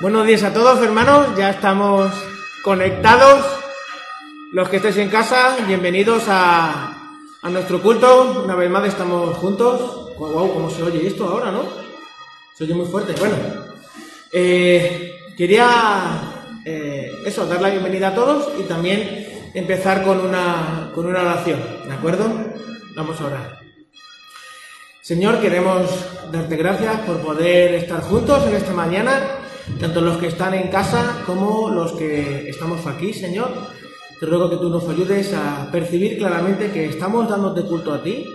Buenos días a todos, hermanos. Ya estamos conectados. Los que estéis en casa, bienvenidos a, a nuestro culto. Una vez más estamos juntos. Guau, cómo se oye esto ahora, ¿no? Se oye muy fuerte. Bueno, eh, quería eh, eso, dar la bienvenida a todos y también empezar con una, con una oración, ¿de acuerdo? Vamos a orar. Señor, queremos darte gracias por poder estar juntos en esta mañana, tanto los que están en casa como los que estamos aquí, Señor. Te ruego que tú nos ayudes a percibir claramente que estamos dándote culto a ti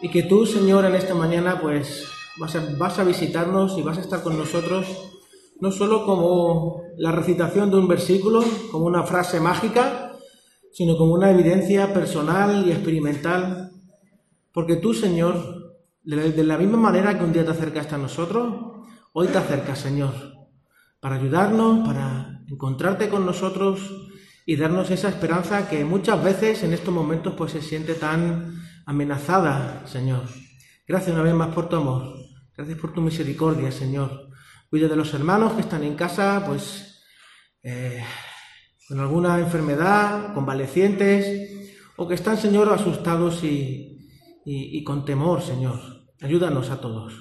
y que tú, Señor, en esta mañana, pues vas a, vas a visitarnos y vas a estar con nosotros, no solo como la recitación de un versículo, como una frase mágica, sino como una evidencia personal y experimental porque tú, Señor, de la misma manera que un día te acercaste a nosotros, hoy te acercas, Señor, para ayudarnos, para encontrarte con nosotros y darnos esa esperanza que muchas veces en estos momentos pues se siente tan amenazada, Señor. Gracias una vez más por tu amor. Gracias por tu misericordia, Señor. Cuida de los hermanos que están en casa, pues eh, con alguna enfermedad, convalecientes, o que están, Señor, asustados y, y, con temor, Señor. Ayúdanos a todos.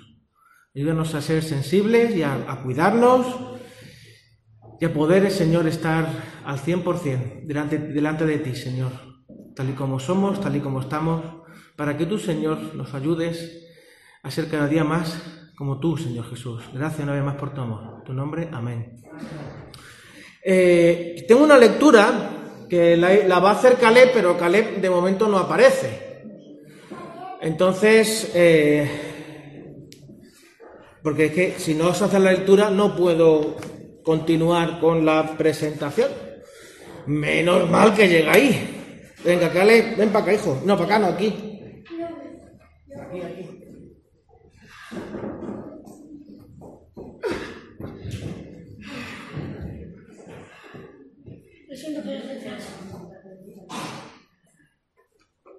Ayúdanos a ser sensibles y a, cuidarnos y a poder, Señor, estar al 100% delante, delante de ti, Señor, tal y como somos, tal y como estamos, para que tú, Señor, nos ayudes a ser cada día más como tú, Señor Jesús. Gracias una vez más por tu amor. Tu nombre, amén. Eh, tengo una lectura que la va a hacer Caleb, pero Caleb de momento no aparece. Entonces, eh, porque es que si no se hace la lectura no puedo continuar con la presentación. Menos mal que llega ahí. Venga, Cale, ven para acá, hijo. No, para acá, no, aquí. Aquí, aquí.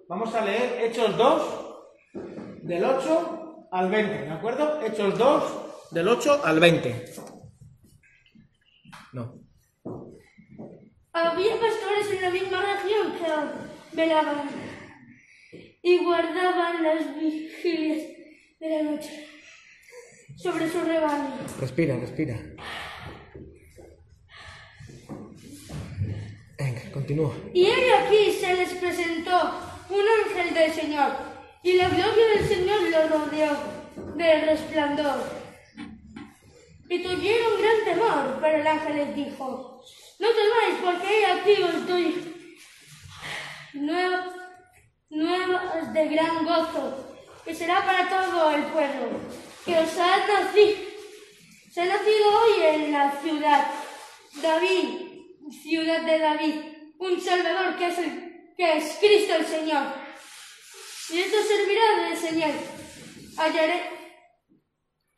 Vamos a leer Hechos 2, del 8 al 20, ¿de acuerdo? Hechos 2, del 8 al 20. No. Había pastores en la misma región que velaban y guardaban las vigilias de la noche sobre su rebaño. Respira, respira. Venga, continúa. Y he aquí se les presentó un ángel del Señor, y la gloria del Señor los rodeó de resplandor. Y tuvieron gran temor, pero el ángel les dijo, no temáis, porque he aquí os doy nuevas, nuevas de gran gozo, que será para todo el pueblo, que os ha nacido, se ha nacido hoy en la ciudad, David, ciudad de David, un Salvador que es, el, que es Cristo el Señor. Y esto servirá de señal. Hallaré,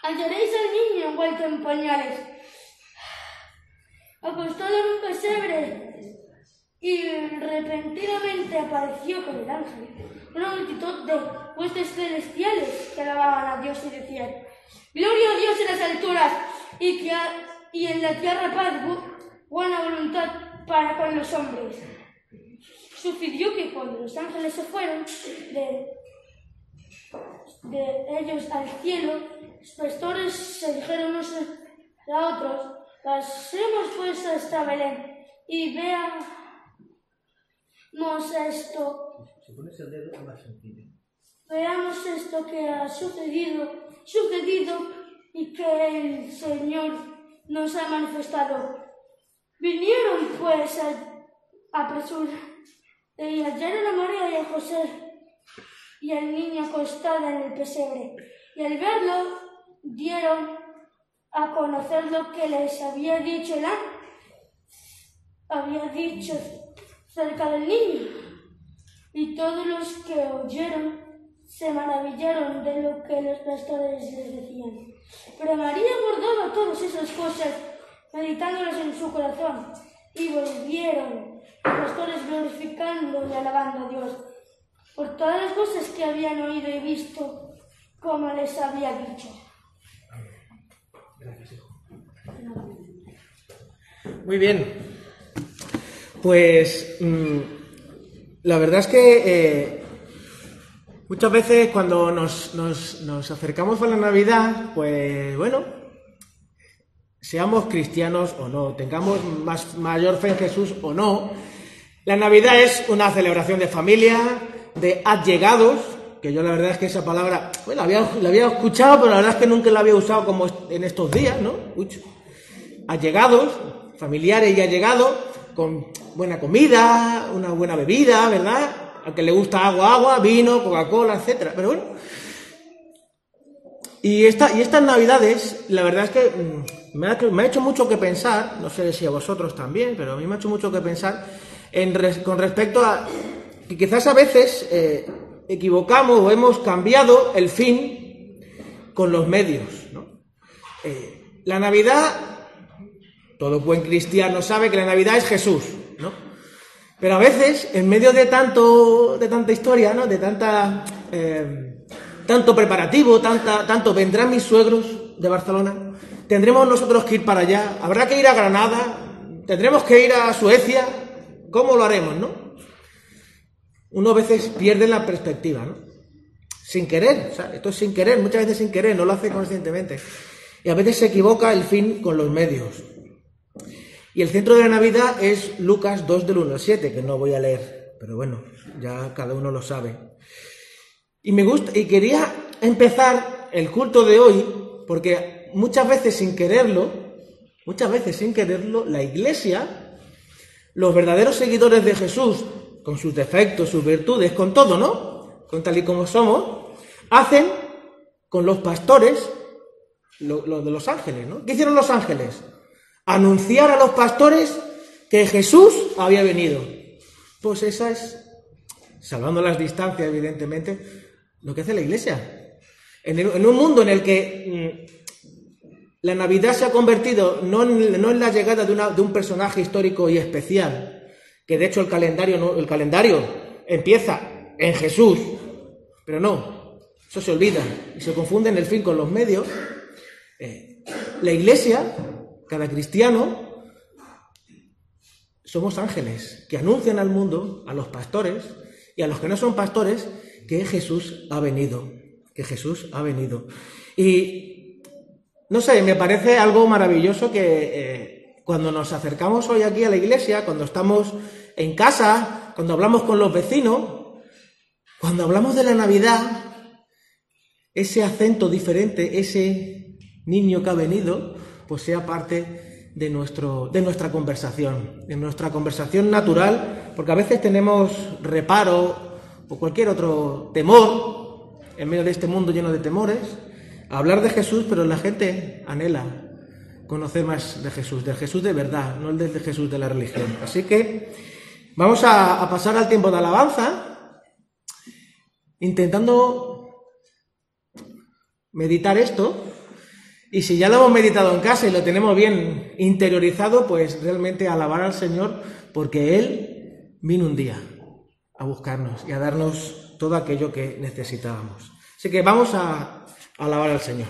hallaréis al niño envuelto en pañales, acostado en un pesebre, y repentinamente apareció con el ángel una multitud de huestes celestiales que alababan a Dios y decían, Gloria a Dios en las alturas y, en la tierra paz, bu- buena voluntad para con los hombres. Sucedió que cuando los ángeles se fueron de, de ellos al cielo, los pastores se dijeron unos a otros, pasemos pues hasta Belén y veamos esto, Si pones el dedo más sencillo. veamos esto que ha sucedido, sucedido y que el Señor nos ha manifestado. Vinieron pues a, a presura y hallaron a María y a José y al niño acostado en el pesebre. Y al verlo, dieron a conocer lo que les había dicho el ángel. Había dicho cerca del niño. Y todos los que oyeron se maravillaron de lo que los pastores les decían. Pero María guardaba todas esas cosas, meditándolas en su corazón. Y volvieron los pastores glorificando y alabando a Dios por todas las cosas que habían oído y visto, como les había dicho. Muy bien. Pues mm, la verdad es que eh, muchas veces cuando nos, nos, nos acercamos a la Navidad, pues bueno, seamos cristianos o no, tengamos más, mayor fe en Jesús o no, la Navidad es una celebración de familia, de allegados, que yo la verdad es que esa palabra, bueno, la había, escuchado, pero la verdad es que nunca la había usado como en estos días, ¿no? Uy, allegados, familiares y allegados, con buena comida, una buena bebida, ¿verdad? Al que le gusta agua, agua, vino, Coca-Cola, etcétera. Pero bueno. Y, esta, y estas navidades, la verdad es que mm, me ha, hecho mucho que pensar, no sé si a vosotros también, pero a mí me ha hecho mucho que pensar con respecto a que quizás a veces eh, equivocamos o hemos cambiado el fin con los medios. Eh, la Navidad todo buen cristiano sabe que la Navidad es Jesús, ¿no? Pero a veces, en medio de tanto, de tanta historia, ¿no? De tanta, eh, tanto preparativo, tanta, tanto vendrán mis suegros de Barcelona, tendremos nosotros que ir para allá, habrá que ir a Granada, tendremos que ir a Suecia, ¿cómo lo haremos, no? Uno a veces pierde la perspectiva, ¿no? Sin querer, o sea, esto es sin querer, muchas veces sin querer, no lo hace conscientemente. Y a veces se equivoca el fin con los medios. Y el centro de la Navidad es Lucas 2 del 1 al 7, que no voy a leer, pero bueno, ya cada uno lo sabe. Y me gusta, y quería empezar el culto de hoy, porque muchas veces sin quererlo, muchas veces sin quererlo, la iglesia, los verdaderos seguidores de Jesús, con sus defectos, sus virtudes, con todo, ¿no? Con tal y como somos, hacen con los pastores lo, de los ángeles, ¿no? ¿Qué hicieron los ángeles? anunciar a los pastores que Jesús había venido. Pues esa es, salvando las distancias, evidentemente, lo que hace la iglesia. En un mundo en el que mm, la Navidad se ha convertido no en, no en la llegada de, una, de, un personaje histórico y especial, que de hecho el calendario, no, el calendario empieza en Jesús, pero no, eso se olvida y se confunde en el fin con los medios. Eh, la iglesia cada cristiano somos ángeles que anuncian al mundo, a los pastores y a los que no son pastores, que Jesús ha venido, que Jesús ha venido. Y no sé, me parece algo maravilloso que eh, cuando nos acercamos hoy aquí a la iglesia, cuando estamos en casa, cuando hablamos con los vecinos, cuando hablamos de la Navidad, ese acento diferente, ese niño que ha venido, pues sea parte de, nuestro, de nuestra conversación, de nuestra conversación natural, porque a veces tenemos reparo o cualquier otro temor en medio de este mundo lleno de temores, hablar de Jesús, pero la gente anhela conocer más de Jesús, del Jesús de verdad, no el de Jesús de la religión. Así que vamos a, a pasar al tiempo de alabanza, intentando meditar esto y si ya lo hemos meditado en casa y lo tenemos bien interiorizado, pues realmente alabar al Señor porque Él vino un día a buscarnos y a darnos todo aquello que necesitábamos. Así que vamos a alabar al Señor.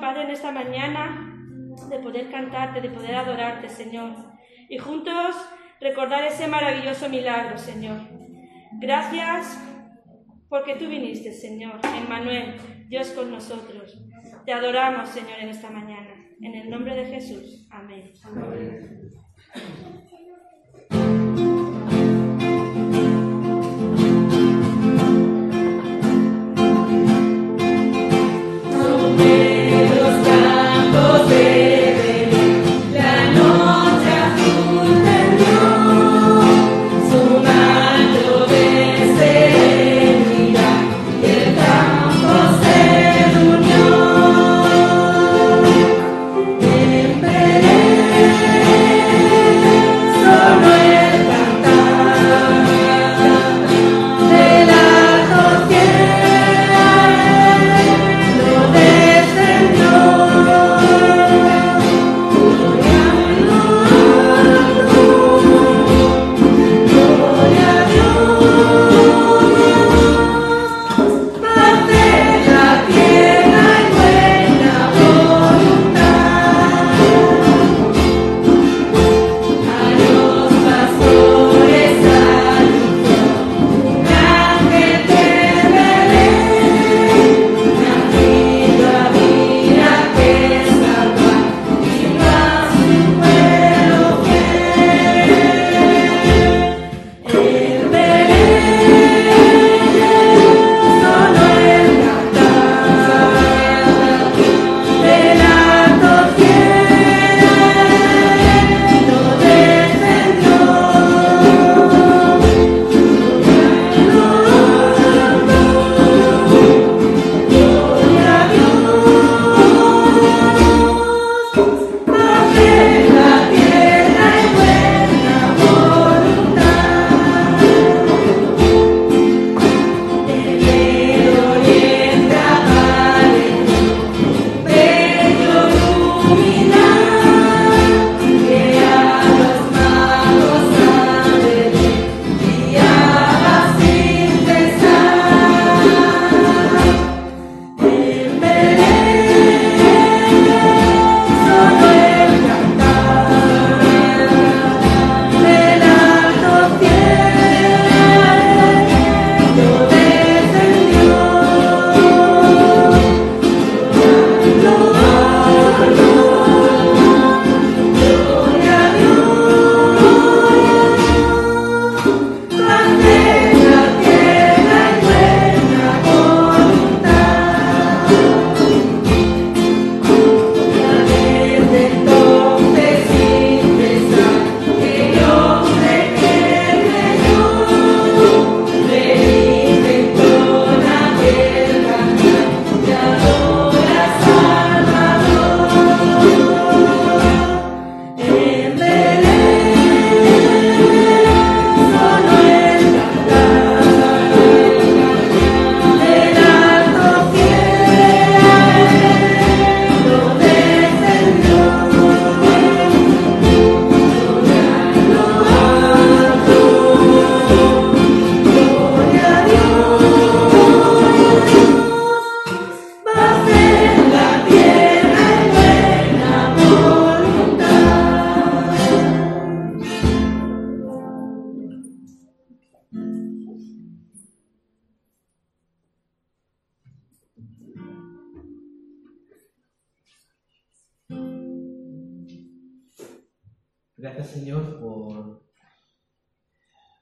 Padre, en esta mañana de poder cantarte, de poder adorarte, Señor. Y juntos recordar ese maravilloso milagro, Señor. Gracias porque tú viniste, Señor, Emmanuel, Dios con nosotros. Te adoramos, Señor, en esta mañana. En el nombre de Jesús. Amén. Amén.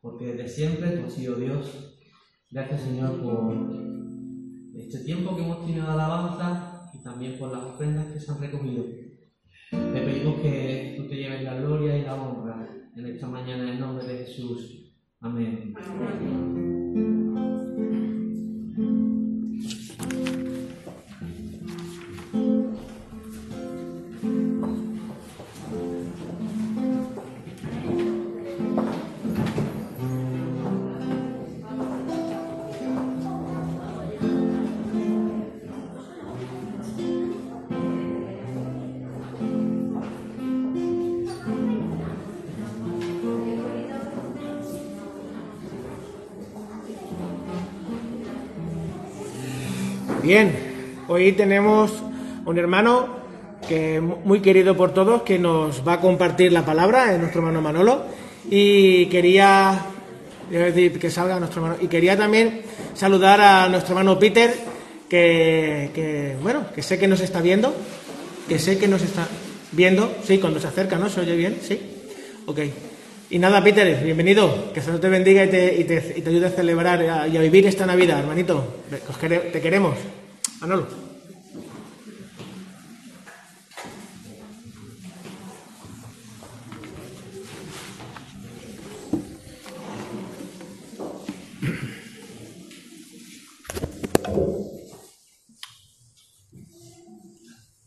porque desde siempre tú has sido Dios. Gracias Señor por este tiempo que hemos tenido de alabanza y también por las ofrendas que se han recogido. Te pedimos que tú te lleves la gloria y la honra en esta mañana en el nombre de Jesús. Amén. Bien, hoy tenemos un hermano que muy querido por todos que nos va a compartir la palabra, es nuestro hermano Manolo, y quería decir que salga nuestro hermano y quería también saludar a nuestro hermano Peter que, bueno, que sé que nos está viendo, que sé que nos está viendo, sí, cuando se acerca, ¿no? ¿Se oye bien? Sí. Ok. Y nada, Peter, bienvenido. Que Dios te bendiga y te, y te, y te ayude a celebrar y a, vivir esta Navidad, hermanito. Te queremos.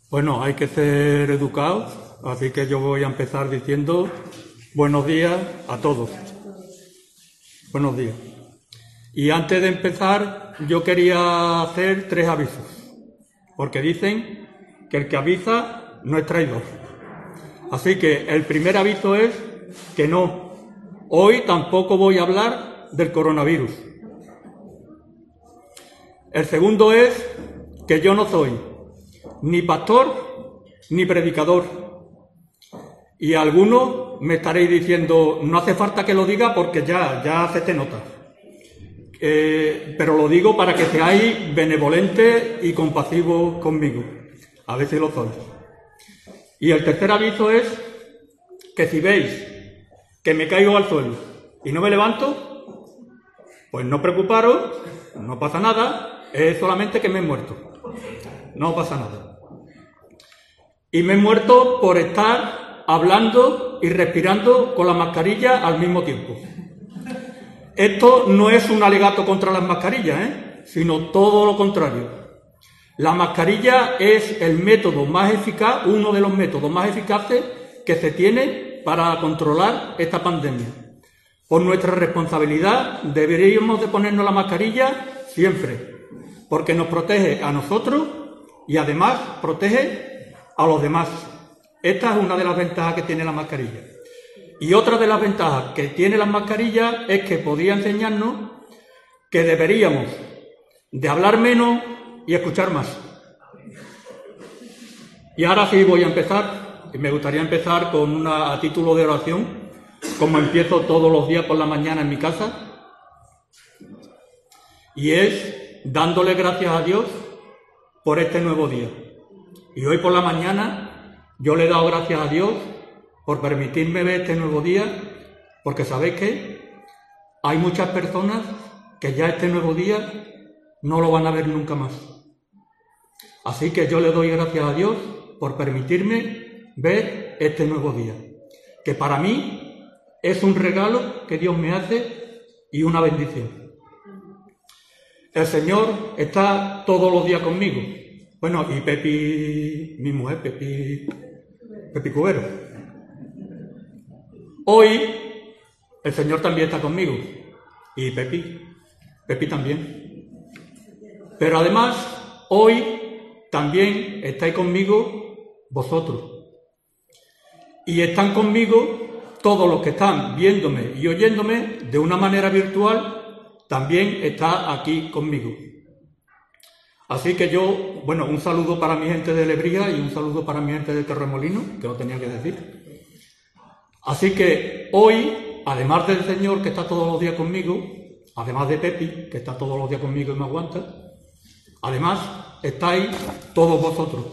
Bueno, hay que ser educados, así que yo voy a empezar diciendo Buenos días a todos. Buenos días. Y antes de empezar, yo quería hacer tres avisos, porque dicen que el que avisa no es traidor. Así que el primer aviso es que no, hoy tampoco voy a hablar del coronavirus. El segundo es que yo no soy ni pastor ni predicador y algunos me estaréis diciendo, no hace falta que lo diga porque ya, ya se te nota. Eh, pero lo digo para que seáis benevolentes y compasivos conmigo. A si lo sois. Y el tercer aviso es que si veis que me caigo al suelo y no me levanto, pues no preocuparos, no pasa nada, es solamente que me he muerto. No pasa nada. Y me he muerto por estar hablando y respirando con la mascarilla al mismo tiempo. Esto no es un alegato contra las mascarillas, ¿eh? sino todo lo contrario. La mascarilla es el método más eficaz, uno de los métodos más eficaces que se tiene para controlar esta pandemia. Por nuestra responsabilidad deberíamos de ponernos la mascarilla siempre, porque nos protege a nosotros y además protege a los demás. Esta es una de las ventajas que tiene la mascarilla. Y otra de las ventajas que tiene la mascarilla es que podría enseñarnos que deberíamos de hablar menos y escuchar más. Y ahora sí voy a empezar, y me gustaría empezar con una a título de oración, como empiezo todos los días por la mañana en mi casa, y es dándole gracias a Dios por este nuevo día. Y hoy por la mañana yo le he dado gracias a Dios por permitirme ver este nuevo día, porque sabéis que hay muchas personas que ya este nuevo día no lo van a ver nunca más. Así que yo le doy gracias a Dios por permitirme ver este nuevo día, que para mí es un regalo que Dios me hace y una bendición. El Señor está todos los días conmigo. Bueno, y Pepi, mi mujer, Pepi, Pepi Cubero. Hoy el Señor también está conmigo. Y Pepi, Pepi también. Pero además, hoy también estáis conmigo vosotros. Y están conmigo todos los que están viéndome y oyéndome de una manera virtual, también está aquí conmigo. Así que yo, bueno, un saludo para mi gente de Lebría y un saludo para mi gente de Terremolino, que lo tenía que decir. Así que hoy, además del Señor que está todos los días conmigo, además de Pepi, que está todos los días conmigo y me aguanta, además estáis todos vosotros,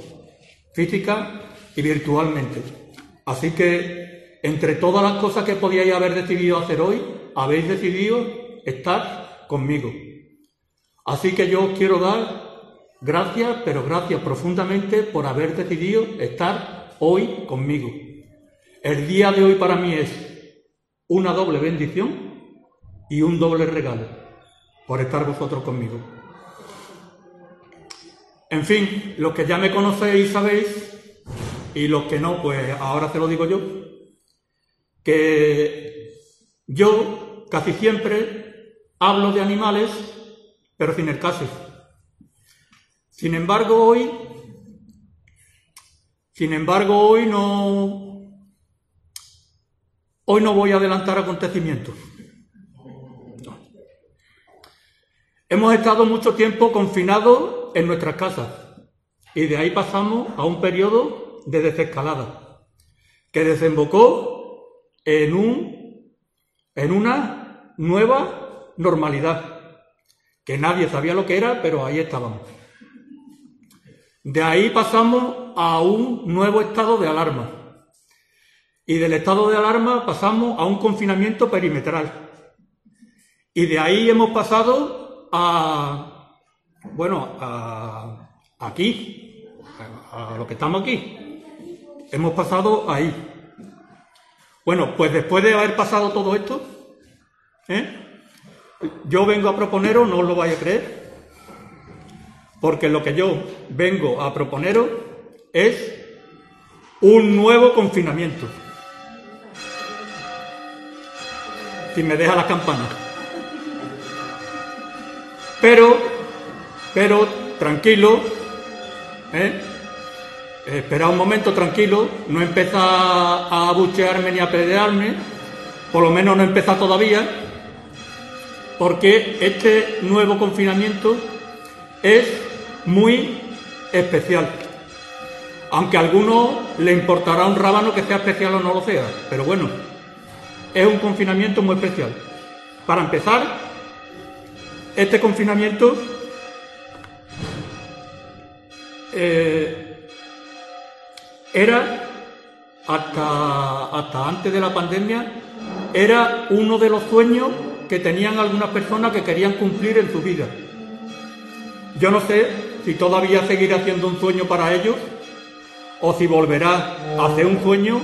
física y virtualmente. Así que entre todas las cosas que podíais haber decidido hacer hoy, habéis decidido estar conmigo. Así que yo os quiero dar Gracias, pero gracias profundamente por haber decidido estar hoy conmigo. El día de hoy para mí es una doble bendición y un doble regalo por estar vosotros conmigo. En fin, los que ya me conocéis sabéis, y los que no, pues ahora se lo digo yo, que yo casi siempre hablo de animales, pero sin el caso. Sin embargo, hoy, sin embargo, hoy no, hoy no voy a adelantar acontecimientos. hemos estado mucho tiempo confinados en nuestras casas y de ahí pasamos a un periodo de desescalada que desembocó en, un, en una nueva normalidad que nadie sabía lo que era, pero ahí estábamos. De ahí pasamos a un nuevo estado de alarma. Y del estado de alarma pasamos a un confinamiento perimetral. Y de ahí hemos pasado a, bueno, a aquí, a, lo que estamos aquí. Hemos pasado ahí. Bueno, pues después de haber pasado todo esto, ¿eh? yo vengo a proponeros, no os lo vais a creer, porque lo que yo vengo a proponeros es un nuevo confinamiento. Si me deja la campana. Pero, pero, tranquilo, ¿eh? espera un momento tranquilo, no empieza a buchearme ni a pelearme, por lo menos no empieza todavía, porque este nuevo confinamiento es muy especial. Aunque a alguno le importará un rábano que sea especial o no lo sea, pero bueno, es un confinamiento muy especial. Para empezar, este confinamiento eh, era, hasta, hasta antes de la pandemia, era uno de los sueños que tenían algunas personas que querían cumplir en su vida. Yo no sé si todavía seguirá siendo un sueño para ellos o si volverá a hacer un sueño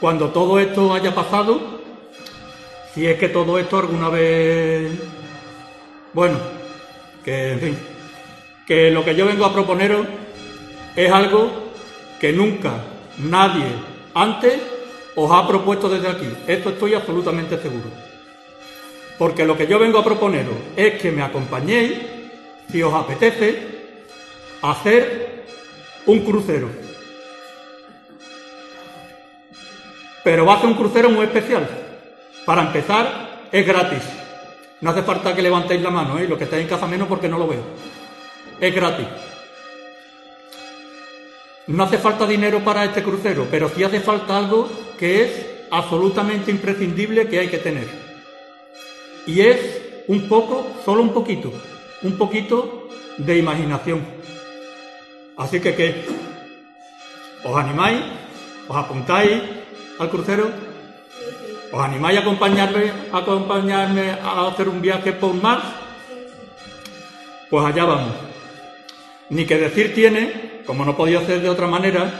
cuando todo esto haya pasado, si es que todo esto alguna vez... Bueno, que en fin, que lo que yo vengo a proponeros es algo que nunca nadie antes os ha propuesto desde aquí. Esto estoy absolutamente seguro. Porque lo que yo vengo a proponeros es que me acompañéis si os apetece, hacer un crucero. Pero va a ser un crucero muy especial. Para empezar, es gratis. No hace falta que levantéis la mano, ¿eh? lo que estáis en casa menos porque no lo veo. Es gratis. No hace falta dinero para este crucero, pero sí hace falta algo que es absolutamente imprescindible que hay que tener. Y es un poco, solo un poquito, un poquito de imaginación. Así que, ¿qué? ¿Os animáis? ¿Os apuntáis al crucero? ¿Os animáis a acompañarme, a acompañarme a hacer un viaje por mar? Pues allá vamos. Ni que decir tiene, como no podía ser de otra manera,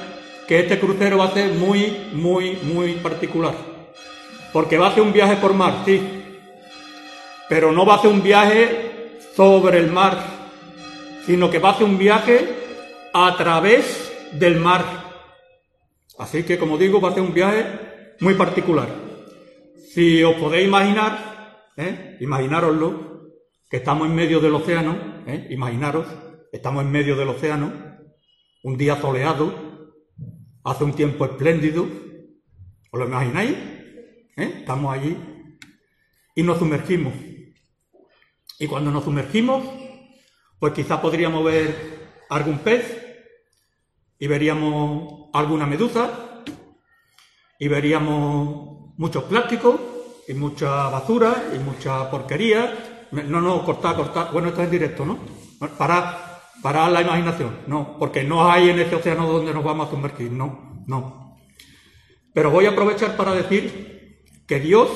que este crucero va a ser muy, muy, muy particular. Porque va a ser un viaje por mar, sí. Pero no va a ser un viaje sobre el mar, sino que va a hacer un viaje a través del mar. Así que, como digo, va a ser un viaje muy particular. Si os podéis imaginar, ¿eh? imaginároslo, que estamos en medio del océano, ¿eh? imaginaros, estamos en medio del océano, un día soleado, hace un tiempo espléndido, ¿os lo imagináis? ¿Eh? Estamos allí y nos sumergimos. Y cuando nos sumergimos, pues quizá podríamos ver algún pez y veríamos alguna medusa y veríamos muchos plásticos y mucha basura y mucha porquería. No, no, cortar, cortar. Bueno, esto es en directo, ¿no? Para, para la imaginación, no, porque no hay en ese océano donde nos vamos a sumergir, no, no. Pero voy a aprovechar para decir que Dios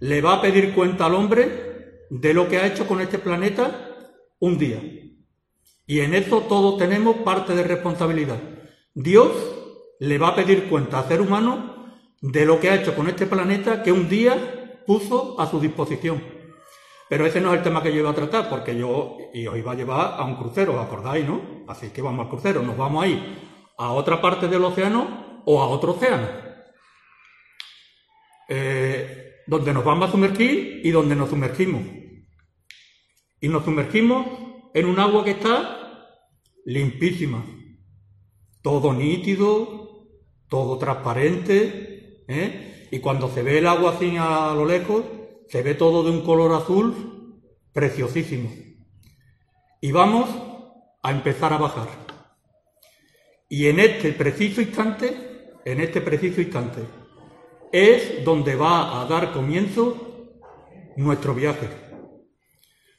le va a pedir cuenta al hombre de lo que ha hecho con este planeta un día. Y en eso todos tenemos parte de responsabilidad. Dios le va a pedir cuenta al ser humano de lo que ha hecho con este planeta que un día puso a su disposición. Pero ese no es el tema que yo iba a tratar, porque yo y os iba a llevar a un crucero, ¿os acordáis, no? Así que vamos al crucero, nos vamos a ir a otra parte del océano o a otro océano. Eh, donde nos vamos a sumergir y donde nos sumergimos. Y nos sumergimos en un agua que está limpísima, todo nítido, todo transparente, ¿eh? y cuando se ve el agua así a lo lejos, se ve todo de un color azul preciosísimo. y vamos a empezar a bajar. Y en este preciso instante, en este preciso instante, es donde va a dar comienzo nuestro viaje.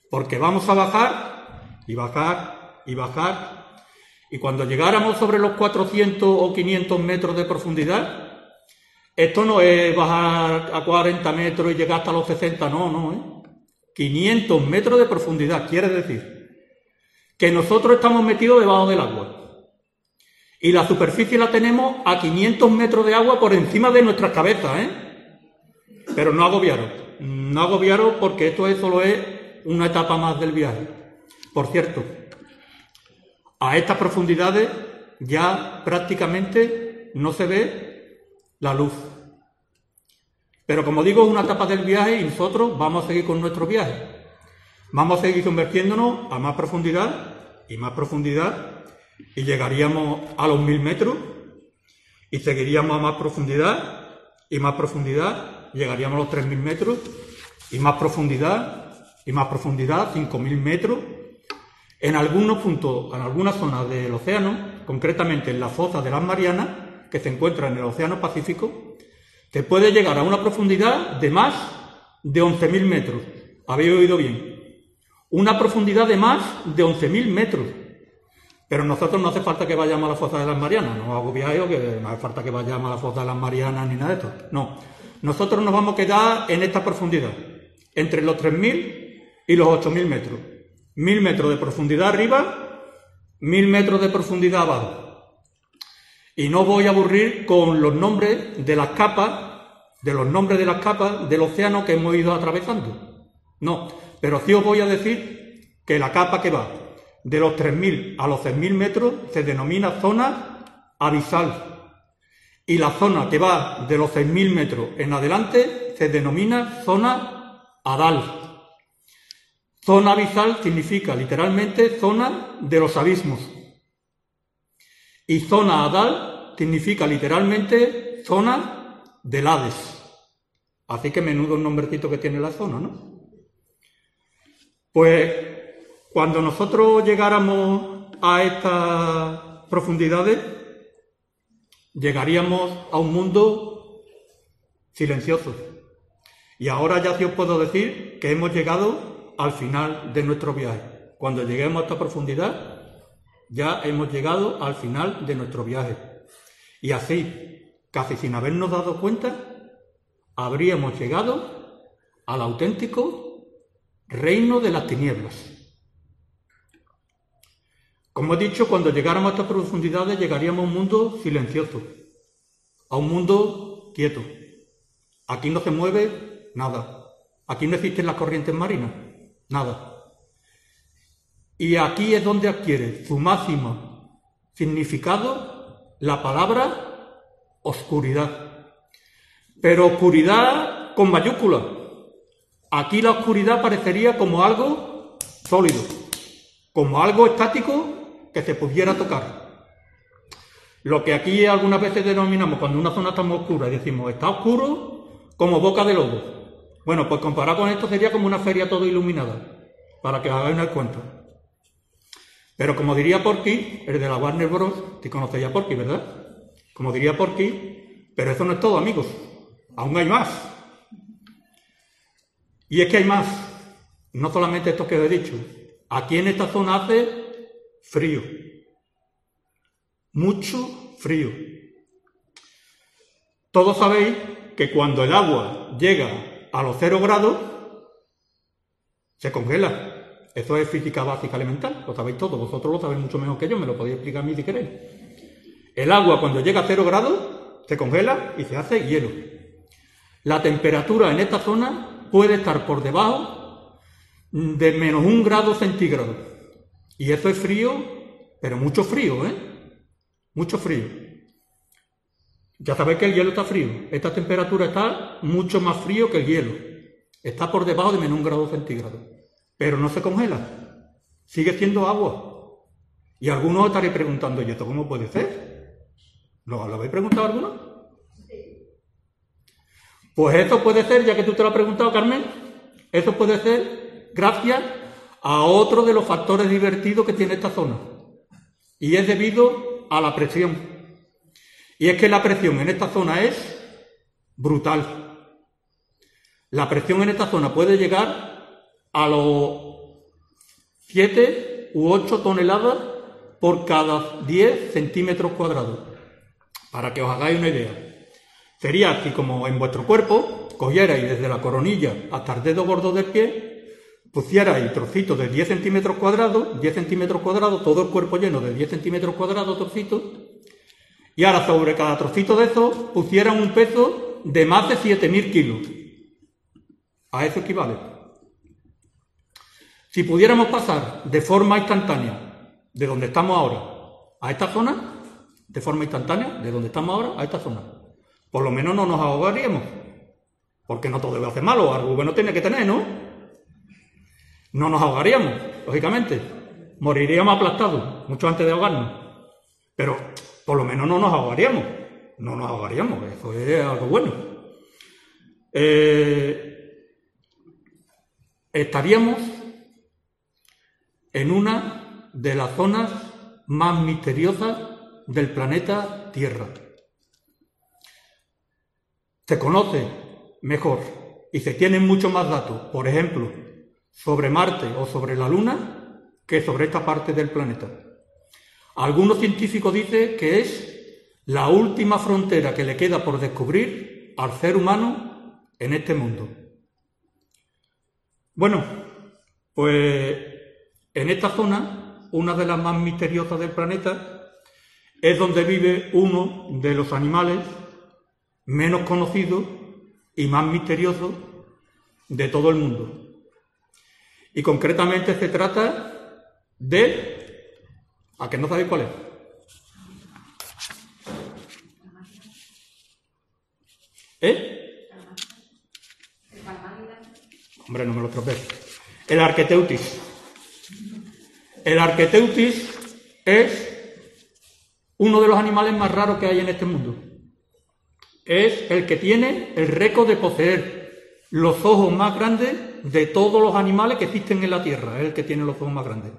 Porque vamos a bajar y bajar y bajar. Y cuando llegáramos sobre los 400 o 500 metros de profundidad, esto no es bajar a 40 metros y llegar hasta los 60, no, no, ¿eh? 500 metros de profundidad, quiere decir que nosotros estamos metidos debajo del agua. Y la superficie la tenemos a 500 metros de agua por encima de nuestras cabezas, ¿eh? Pero no agobiaros, no agobiaros porque esto es, solo es una etapa más del viaje. Por cierto, a estas profundidades ya prácticamente no se ve la luz. Pero como digo, es una etapa del viaje y nosotros vamos a seguir con nuestro viaje. Vamos a seguir convirtiéndonos a más profundidad y más profundidad y llegaríamos a los mil metros y seguiríamos a más profundidad y más profundidad, llegaríamos a los tres mil metros y más profundidad y más profundidad, cinco mil metros. En algunos puntos, en algunas zonas del océano, concretamente en la fosa de las Marianas, que se encuentra en el Océano Pacífico, se puede llegar a una profundidad de más de 11.000 metros. Habéis oído bien. Una profundidad de más de 11.000 metros. Pero nosotros no hace falta que vayamos a la fosa de las Marianas, no viaje que no hace falta que vayamos a la fosa de las Marianas ni nada de esto. No. Nosotros nos vamos a quedar en esta profundidad, entre los 3.000 y los 8.000 metros. 1.000 metros de profundidad arriba, 1.000 metros de profundidad abajo. Y no voy a aburrir con los nombres de las capas, de los nombres de las capas del océano que hemos ido atravesando. No, pero sí os voy a decir que la capa que va de los 3.000 a los 6.000 metros se denomina zona abisal. Y la zona que va de los 6.000 metros en adelante se denomina zona adal. Zona abisal significa literalmente zona de los abismos. Y zona adal significa literalmente zona del Hades. Así que menudo nombrecito que tiene la zona, ¿no? Pues cuando nosotros llegáramos a estas profundidades, llegaríamos a un mundo silencioso. Y ahora ya sí os puedo decir que hemos llegado al final de nuestro viaje. Cuando lleguemos a esta profundidad, ya hemos llegado al final de nuestro viaje. Y así, casi sin habernos dado cuenta, habríamos llegado al auténtico reino de las tinieblas. Como he dicho, cuando llegáramos a estas profundidades llegaríamos a un mundo silencioso, a un mundo quieto. Aquí no se mueve nada. Aquí no existen las corrientes marinas, nada. Y aquí es donde adquiere su máximo significado la palabra oscuridad. Pero oscuridad con mayúscula. Aquí la oscuridad parecería como algo sólido, como algo estático que se pudiera tocar. Lo que aquí algunas veces denominamos cuando una zona está muy oscura y decimos está oscuro como boca de lobo. Bueno, pues comparado con esto sería como una feria todo iluminada, para que hagáis una cuenta. Pero como diría Porky, el de la Warner Bros., te conocéis a Porky, ¿verdad? Como diría Porky, pero eso no es todo, amigos. Aún hay más. Y es que hay más. No solamente esto que os he dicho. Aquí en esta zona hace frío. Mucho frío. Todos sabéis que cuando el agua llega a los cero grados, se congela. Eso es física básica elemental, lo sabéis todos, vosotros lo sabéis mucho mejor que yo, me lo podéis explicar a mí si queréis. El agua cuando llega a cero grados se congela y se hace hielo. La temperatura en esta zona puede estar por debajo de menos un grado centígrado. Y eso es frío, pero mucho frío, ¿eh? Mucho frío. Ya sabéis que el hielo está frío. Esta temperatura está mucho más frío que el hielo. Está por debajo de menos un grado centígrado. Pero no se congela. Sigue siendo agua. Y algunos estaréis preguntando, ¿y esto cómo puede ser? ¿Lo, ¿Lo habéis preguntado alguno? Pues eso puede ser, ya que tú te lo has preguntado, Carmen, eso puede ser gracias a otro de los factores divertidos que tiene esta zona. Y es debido a la presión. Y es que la presión en esta zona es brutal. La presión en esta zona puede llegar a los 7 u 8 toneladas por cada 10 centímetros cuadrados. Para que os hagáis una idea. Sería así como en vuestro cuerpo cogierais desde la coronilla hasta el dedo gordo del pie, pusierais trocitos de 10 centímetros cuadrados, 10 centímetros cuadrados, todo el cuerpo lleno de 10 centímetros cuadrados, trocitos, y ahora sobre cada trocito de esos pusieran un peso de más de 7.000 kilos. A eso equivale. Si pudiéramos pasar de forma instantánea, de donde estamos ahora, a esta zona, de forma instantánea, de donde estamos ahora, a esta zona, por lo menos no nos ahogaríamos. Porque no todo debe hacer malo, algo bueno tiene que tener, ¿no? No nos ahogaríamos, lógicamente. Moriríamos aplastados, mucho antes de ahogarnos. Pero por lo menos no nos ahogaríamos. No nos ahogaríamos, eso es algo bueno. Eh, estaríamos en una de las zonas más misteriosas del planeta Tierra. Se conoce mejor y se tienen mucho más datos, por ejemplo, sobre Marte o sobre la Luna, que sobre esta parte del planeta. Algunos científicos dicen que es la última frontera que le queda por descubrir al ser humano en este mundo. Bueno, pues en esta zona, una de las más misteriosas del planeta, es donde vive uno de los animales menos conocidos y más misteriosos de todo el mundo. Y concretamente se trata de... ¿A que no sabéis cuál es? ¿Eh? Hombre, no me lo tropees. El arqueteutis. El arqueteutis es uno de los animales más raros que hay en este mundo. Es el que tiene el récord de poseer los ojos más grandes de todos los animales que existen en la Tierra. Es el que tiene los ojos más grandes.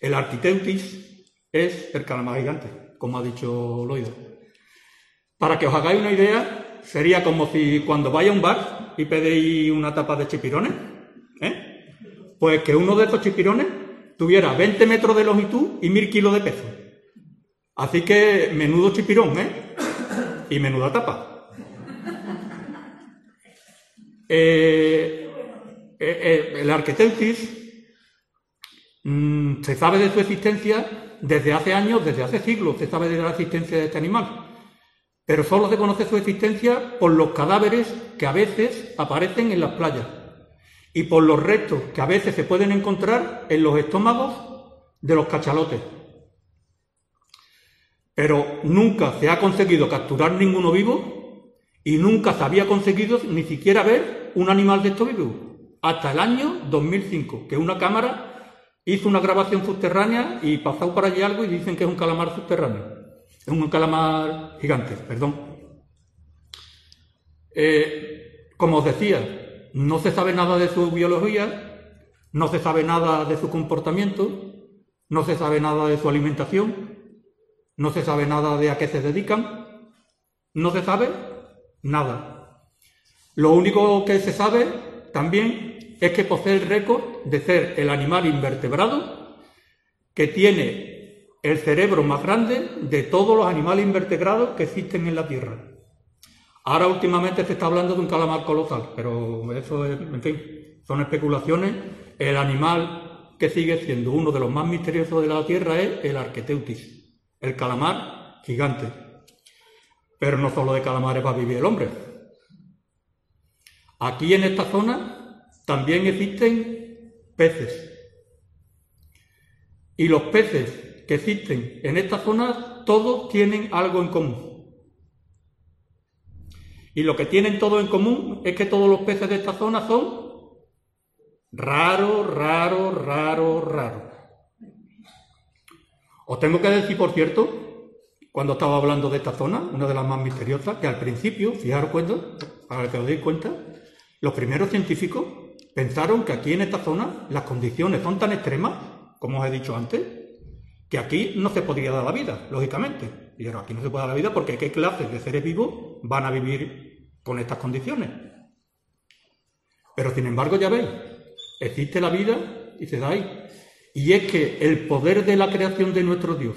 El arquiteutis es el calamar gigante, como ha dicho Loido. Para que os hagáis una idea, sería como si cuando vais a un bar y pedéis una tapa de chipirones, ¿eh? pues que uno de estos chipirones tuviera 20 metros de longitud y 1000 kilos de peso. Así que menudo chipirón, ¿eh? Y menuda tapa. Eh, eh, eh, el arqueteutis mm, se sabe de su existencia desde hace años, desde hace siglos, se sabe de la existencia de este animal. Pero solo se conoce su existencia por los cadáveres que a veces aparecen en las playas y por los restos que a veces se pueden encontrar en los estómagos de los cachalotes. Pero nunca se ha conseguido capturar ninguno vivo y nunca se había conseguido ni siquiera ver un animal de estos vivos. Hasta el año 2005, que una cámara hizo una grabación subterránea y pasó por allí algo y dicen que es un calamar subterráneo. Es un calamar gigante, perdón. Eh, como os decía, no se sabe nada de su biología, no se sabe nada de su comportamiento, no se sabe nada de su alimentación, no se sabe nada de a qué se dedican, no se sabe nada. Lo único que se sabe también es que posee el récord de ser el animal invertebrado que tiene el cerebro más grande de todos los animales invertebrados que existen en la Tierra. Ahora últimamente se está hablando de un calamar colosal, pero eso es, en fin, son especulaciones. El animal que sigue siendo uno de los más misteriosos de la Tierra es el arqueteutis el calamar gigante. Pero no solo de calamares va a vivir el hombre. Aquí en esta zona también existen peces. Y los peces que existen en esta zona, todos tienen algo en común. Y lo que tienen todos en común es que todos los peces de esta zona son raros, raros, raros, raros. Os tengo que decir, por cierto, cuando estaba hablando de esta zona, una de las más misteriosas, que al principio, fijaros cuenta, para que os deis cuenta, los primeros científicos pensaron que aquí en esta zona las condiciones son tan extremas, como os he dicho antes, que aquí no se podría dar la vida, lógicamente. Y aquí no se puede dar la vida porque qué clases de seres vivos van a vivir con estas condiciones. Pero sin embargo, ya veis, existe la vida y se da ahí. Y es que el poder de la creación de nuestro Dios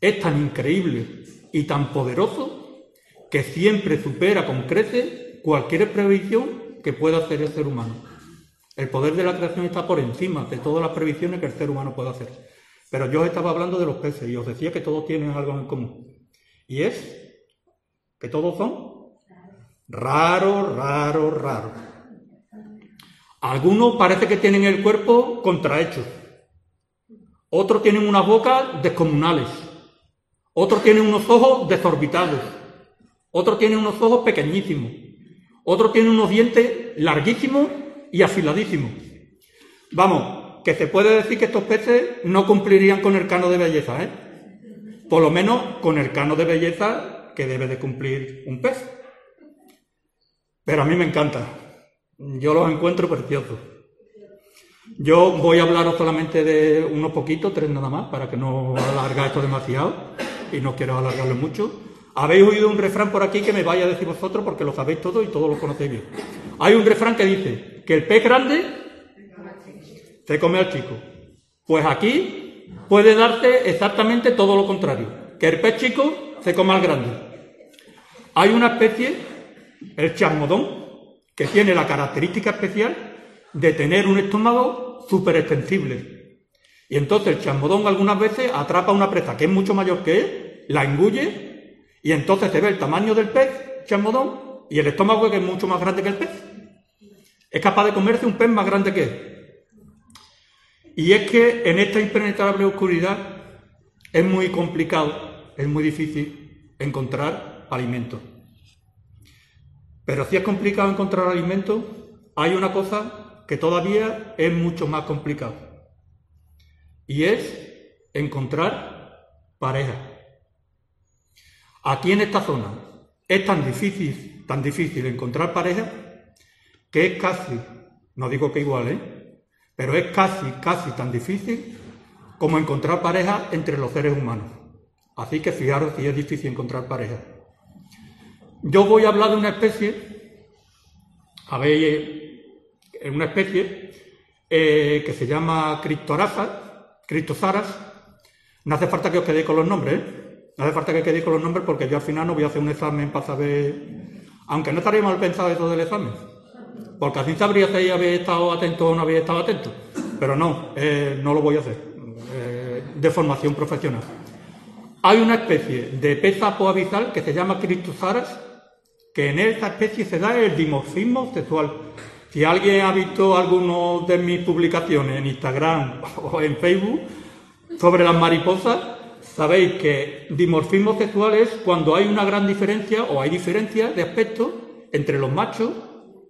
es tan increíble y tan poderoso que siempre supera con creces cualquier previsión que pueda hacer el ser humano. El poder de la creación está por encima de todas las previsiones que el ser humano puede hacer. Pero yo estaba hablando de los peces y os decía que todos tienen algo en común. Y es que todos son raros, raros, raros. Algunos parece que tienen el cuerpo contrahecho. Otros tienen unas bocas descomunales. Otros tienen unos ojos desorbitados. Otros tienen unos ojos pequeñísimos. Otros tienen unos dientes larguísimos y afiladísimos. Vamos, que se puede decir que estos peces no cumplirían con el cano de belleza, ¿eh? Por lo menos con el cano de belleza que debe de cumplir un pez. Pero a mí me encanta. Yo los encuentro preciosos. Yo voy a hablaros solamente de unos poquitos, tres nada más, para que no alarga esto demasiado y no quiero alargarlo mucho. Habéis oído un refrán por aquí que me vaya a decir vosotros porque lo sabéis todo y todos lo conocéis bien. Hay un refrán que dice que el pez grande se come al chico. Pues aquí puede darte exactamente todo lo contrario, que el pez chico se come al grande. Hay una especie, el chasmodón, que tiene la característica especial de tener un estómago súper extensible. Y entonces el chasmodón algunas veces atrapa una presa que es mucho mayor que él, la engulle y entonces se ve el tamaño del pez, chamodón, y el estómago que es mucho más grande que el pez. Es capaz de comerse un pez más grande que él. Y es que en esta impenetrable oscuridad es muy complicado, es muy difícil encontrar alimentos. Pero si es complicado encontrar alimentos, hay una cosa que todavía es mucho más complicado. Y es encontrar pareja. Aquí en esta zona es tan difícil, tan difícil encontrar pareja que es casi, no digo que igual, ¿eh? pero es casi, casi tan difícil como encontrar pareja entre los seres humanos. Así que fijaros si es difícil encontrar pareja. Yo voy a hablar de una especie, a ver, una especie eh, que se llama Criptorasa, Cristosaras. No hace falta que os quedéis con los nombres, ¿eh? No hace falta que quede con los nombres porque yo al final no voy a hacer un examen para saber. Aunque no estaría mal pensado eso del examen. Porque así sabría si habéis estado atento o no habéis estado atento. Pero no, eh, no lo voy a hacer. Eh, de formación profesional. Hay una especie de pez apoabizal que se llama Cristosaras, que en esta especie se da el dimorfismo sexual. Si alguien ha visto alguna de mis publicaciones en Instagram o en Facebook sobre las mariposas, sabéis que dimorfismo sexual es cuando hay una gran diferencia o hay diferencia de aspecto entre los machos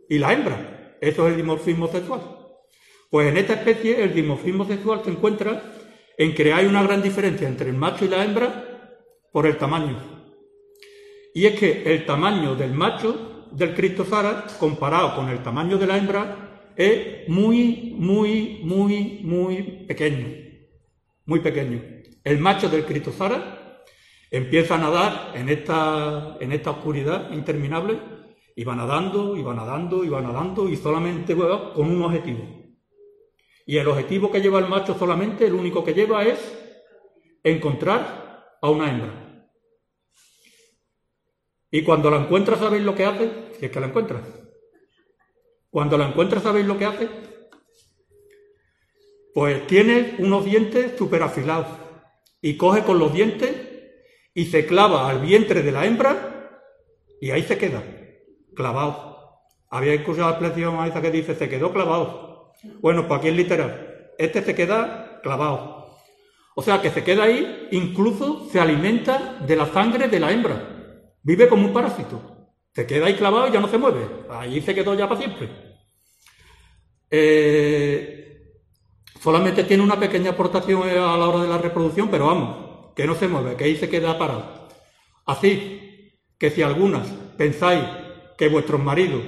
y la hembra. Eso es el dimorfismo sexual. Pues en esta especie el dimorfismo sexual se encuentra en que hay una gran diferencia entre el macho y la hembra por el tamaño. Y es que el tamaño del macho del Cristosara comparado con el tamaño de la hembra es muy, muy, muy, muy pequeño. Muy pequeño. El macho del Critosara empieza a nadar en esta, en esta oscuridad interminable y va nadando, y va nadando, y va nadando, y solamente va con un objetivo. Y el objetivo que lleva el macho solamente, el único que lleva es encontrar a una hembra. Y cuando la encuentra, ¿sabéis lo que hace? Si es que la encuentra. Cuando la encuentra, ¿sabéis lo que hace? Pues tiene unos dientes súper afilados y coge con los dientes y se clava al vientre de la hembra y ahí se queda, clavado. Había escuchado la expresión esa que dice se quedó clavado. Bueno, pues aquí es literal. Este se queda clavado. O sea que se queda ahí, incluso se alimenta de la sangre de la hembra. Vive como un parásito. Se queda ahí clavado y ya no se mueve. Ahí se quedó ya para siempre. Eh, Solamente tiene una pequeña aportación a la hora de la reproducción, pero vamos, que no se mueve, que ahí se queda parado. Así que si algunas pensáis que vuestros maridos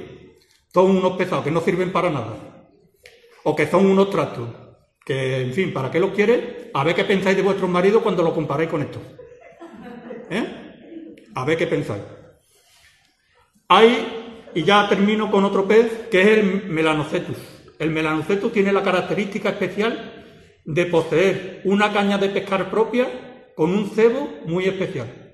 son unos pesados que no sirven para nada, o que son unos tratos, que, en fin, ¿para qué los quiere? A ver qué pensáis de vuestros maridos cuando lo comparáis con esto. ¿Eh? A ver qué pensáis. Hay, y ya termino con otro pez, que es el melanocetus. El melanocetus tiene la característica especial de poseer una caña de pescar propia con un cebo muy especial.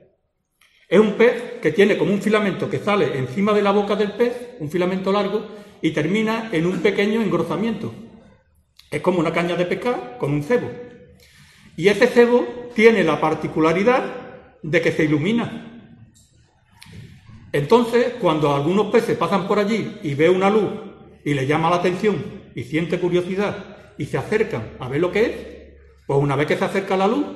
Es un pez que tiene como un filamento que sale encima de la boca del pez, un filamento largo, y termina en un pequeño engrosamiento. Es como una caña de pescar con un cebo. Y ese cebo tiene la particularidad de que se ilumina. Entonces, cuando algunos peces pasan por allí y ve una luz y le llama la atención y siente curiosidad y se acercan a ver lo que es, pues una vez que se acerca la luz,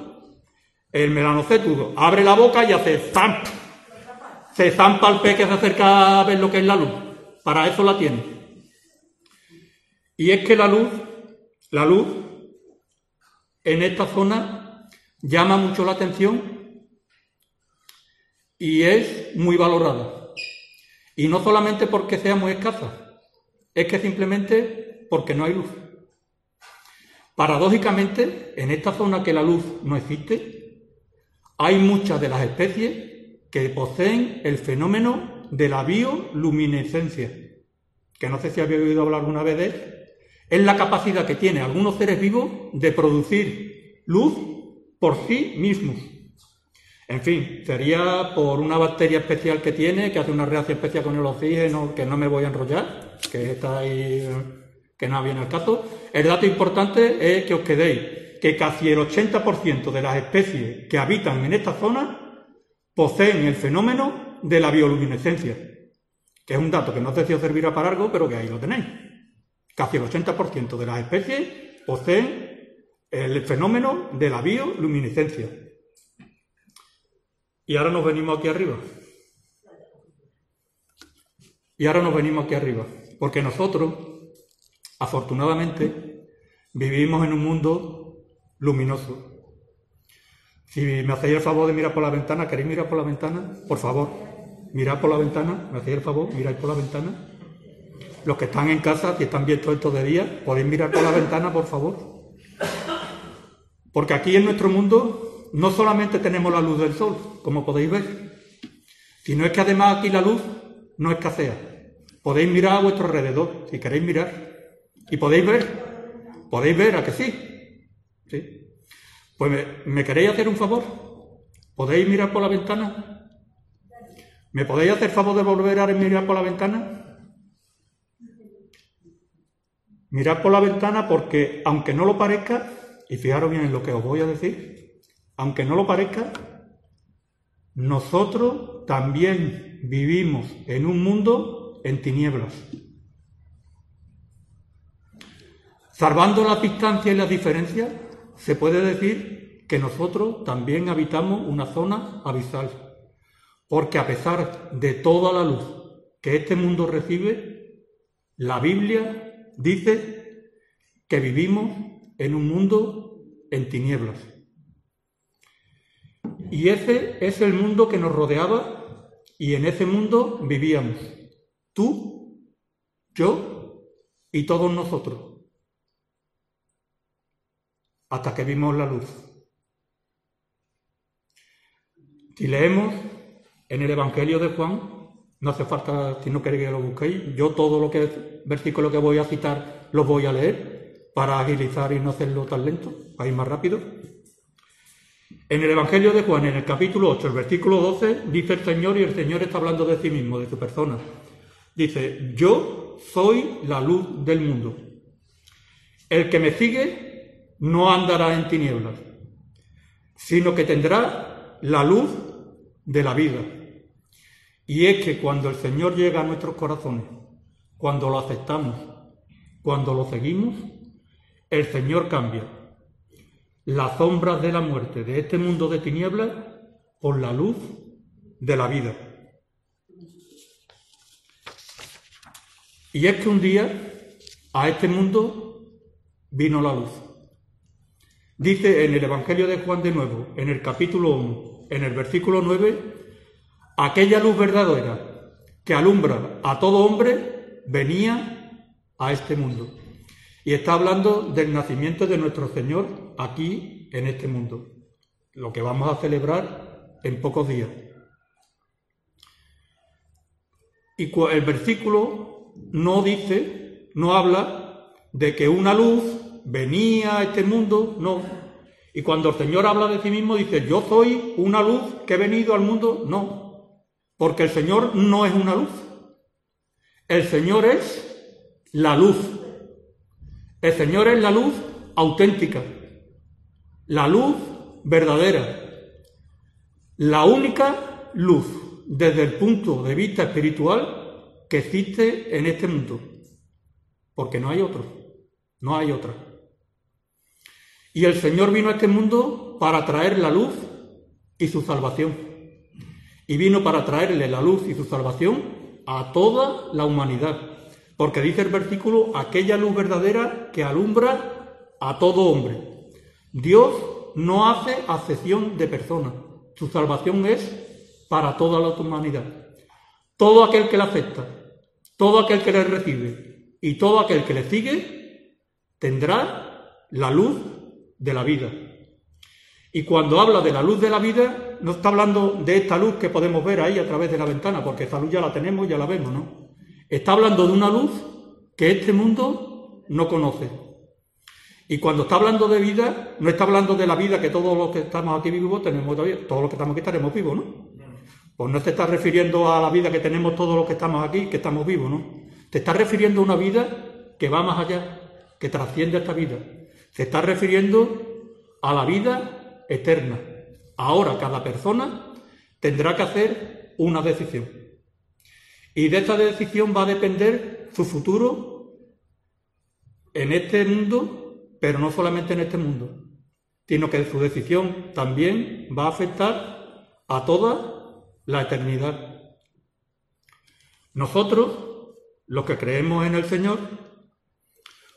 el melanocétudo abre la boca y hace zamp. Se zampa al pez que se acerca a ver lo que es la luz. Para eso la tiene. Y es que la luz, la luz en esta zona llama mucho la atención y es muy valorada. Y no solamente porque sea muy escasa, es que simplemente porque no hay luz. Paradójicamente, en esta zona que la luz no existe, hay muchas de las especies que poseen el fenómeno de la bioluminescencia, que no sé si había oído hablar alguna vez de él, es la capacidad que tienen algunos seres vivos de producir luz por sí mismos. En fin, sería por una bacteria especial que tiene, que hace una reacción especial con el oxígeno, que no me voy a enrollar, que está ahí, que no viene al caso. El dato importante es que os quedéis que casi el 80% de las especies que habitan en esta zona poseen el fenómeno de la bioluminescencia, que es un dato que no sé si os servirá para algo, pero que ahí lo tenéis. Casi el 80% de las especies poseen el fenómeno de la bioluminescencia. Y ahora nos venimos aquí arriba. Y ahora nos venimos aquí arriba. Porque nosotros, afortunadamente, vivimos en un mundo luminoso. Si me hacéis el favor de mirar por la ventana, ¿queréis mirar por la ventana? Por favor, mirad por la ventana, me hacéis el favor, miráis por la ventana. Los que están en casa, si están viendo esto de día, podéis mirar por la ventana, por favor. Porque aquí en nuestro mundo no solamente tenemos la luz del sol, como podéis ver, sino es que además aquí la luz no escasea. Podéis mirar a vuestro alrededor, si queréis mirar. Y podéis ver, podéis ver, ¿a que sí? ¿Sí? Pues me, ¿me queréis hacer un favor? ¿Podéis mirar por la ventana? ¿Me podéis hacer favor de volver a mirar por la ventana? Mirad por la ventana porque, aunque no lo parezca, y fijaros bien en lo que os voy a decir, aunque no lo parezca, nosotros también vivimos en un mundo en tinieblas. Salvando la distancia y las diferencias, se puede decir que nosotros también habitamos una zona abisal, porque a pesar de toda la luz que este mundo recibe, la Biblia dice que vivimos en un mundo en tinieblas. Y ese es el mundo que nos rodeaba y en ese mundo vivíamos. Tú, yo y todos nosotros. Hasta que vimos la luz. Si leemos en el Evangelio de Juan, no hace falta, si no queréis que lo busquéis, yo todo lo que versículo que voy a citar los voy a leer para agilizar y no hacerlo tan lento, para ir más rápido. En el Evangelio de Juan, en el capítulo 8, el versículo 12, dice el Señor, y el Señor está hablando de sí mismo, de su persona. Dice, yo soy la luz del mundo. El que me sigue no andará en tinieblas, sino que tendrá la luz de la vida. Y es que cuando el Señor llega a nuestros corazones, cuando lo aceptamos, cuando lo seguimos, el Señor cambia las sombras de la muerte de este mundo de tinieblas por la luz de la vida. Y es que un día a este mundo vino la luz. Dice en el Evangelio de Juan de nuevo, en el capítulo 1, en el versículo 9, aquella luz verdadera que alumbra a todo hombre venía a este mundo. Y está hablando del nacimiento de nuestro Señor aquí en este mundo, lo que vamos a celebrar en pocos días. Y el versículo no dice, no habla de que una luz venía a este mundo, no. Y cuando el Señor habla de sí mismo, dice, yo soy una luz que he venido al mundo, no. Porque el Señor no es una luz. El Señor es la luz. El Señor es la luz auténtica, la luz verdadera, la única luz desde el punto de vista espiritual que existe en este mundo, porque no hay otro, no hay otra. Y el Señor vino a este mundo para traer la luz y su salvación. Y vino para traerle la luz y su salvación a toda la humanidad. Porque dice el versículo, aquella luz verdadera que alumbra a todo hombre. Dios no hace acepción de personas. Su salvación es para toda la humanidad. Todo aquel que la acepta, todo aquel que le recibe y todo aquel que le sigue tendrá la luz de la vida. Y cuando habla de la luz de la vida, no está hablando de esta luz que podemos ver ahí a través de la ventana, porque esa luz ya la tenemos, ya la vemos, ¿no? Está hablando de una luz que este mundo no conoce. Y cuando está hablando de vida, no está hablando de la vida que todos los que estamos aquí vivos tenemos todavía, todos los que estamos aquí estaremos vivos, ¿no? Pues no te estás refiriendo a la vida que tenemos todos los que estamos aquí, que estamos vivos, ¿no? Te estás refiriendo a una vida que va más allá, que trasciende esta vida. Se está refiriendo a la vida eterna. Ahora cada persona tendrá que hacer una decisión. Y de esta decisión va a depender su futuro en este mundo, pero no solamente en este mundo, sino que su decisión también va a afectar a todas la eternidad. Nosotros, los que creemos en el Señor,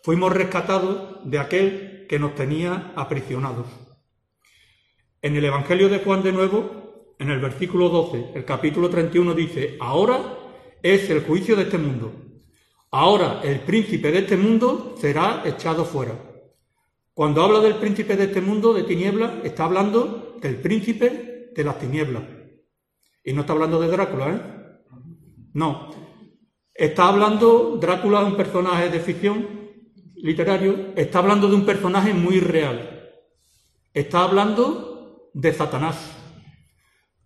fuimos rescatados de aquel que nos tenía aprisionados. En el Evangelio de Juan de nuevo, en el versículo 12, el capítulo 31 dice, ahora es el juicio de este mundo. Ahora el príncipe de este mundo será echado fuera. Cuando habla del príncipe de este mundo de tinieblas, está hablando del príncipe de las tinieblas. Y no está hablando de Drácula, ¿eh? No. Está hablando, Drácula es un personaje de ficción literario, está hablando de un personaje muy real. Está hablando de Satanás.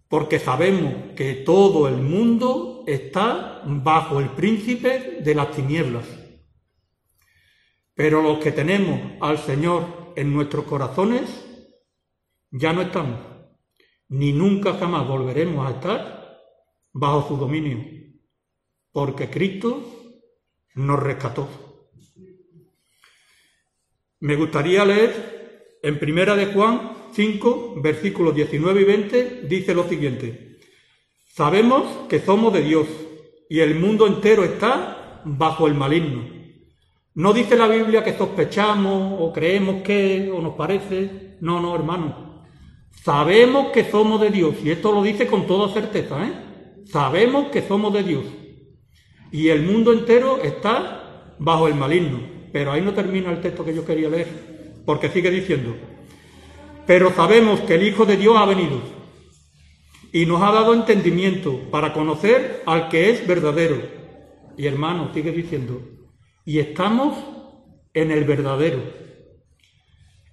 Porque sabemos que todo el mundo está bajo el príncipe de las tinieblas. Pero los que tenemos al Señor en nuestros corazones, ya no estamos ni nunca jamás volveremos a estar bajo su dominio, porque Cristo nos rescató. Me gustaría leer en Primera de Juan 5, versículos 19 y 20, dice lo siguiente: Sabemos que somos de Dios y el mundo entero está bajo el maligno. No dice la Biblia que sospechamos o creemos que o nos parece. No, no, hermano. Sabemos que somos de Dios, y esto lo dice con toda certeza, ¿eh? Sabemos que somos de Dios. Y el mundo entero está bajo el maligno. Pero ahí no termina el texto que yo quería leer, porque sigue diciendo, pero sabemos que el Hijo de Dios ha venido y nos ha dado entendimiento para conocer al que es verdadero. Y hermano, sigue diciendo, y estamos en el verdadero,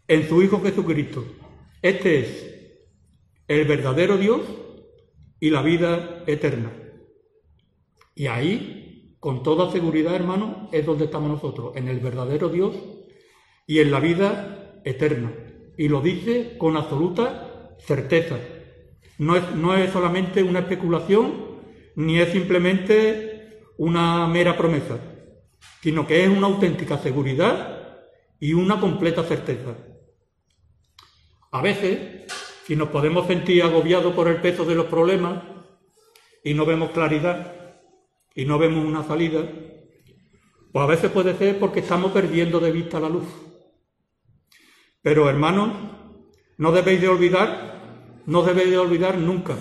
en su Hijo Jesucristo. Este es el verdadero Dios y la vida eterna. Y ahí, con toda seguridad, hermano, es donde estamos nosotros, en el verdadero Dios y en la vida eterna. Y lo dice con absoluta certeza. No es, no es solamente una especulación, ni es simplemente una mera promesa, sino que es una auténtica seguridad y una completa certeza. A veces si nos podemos sentir agobiados por el peso de los problemas y no vemos claridad y no vemos una salida, pues a veces puede ser porque estamos perdiendo de vista la luz. Pero hermanos, no debéis de olvidar, no debéis de olvidar nunca,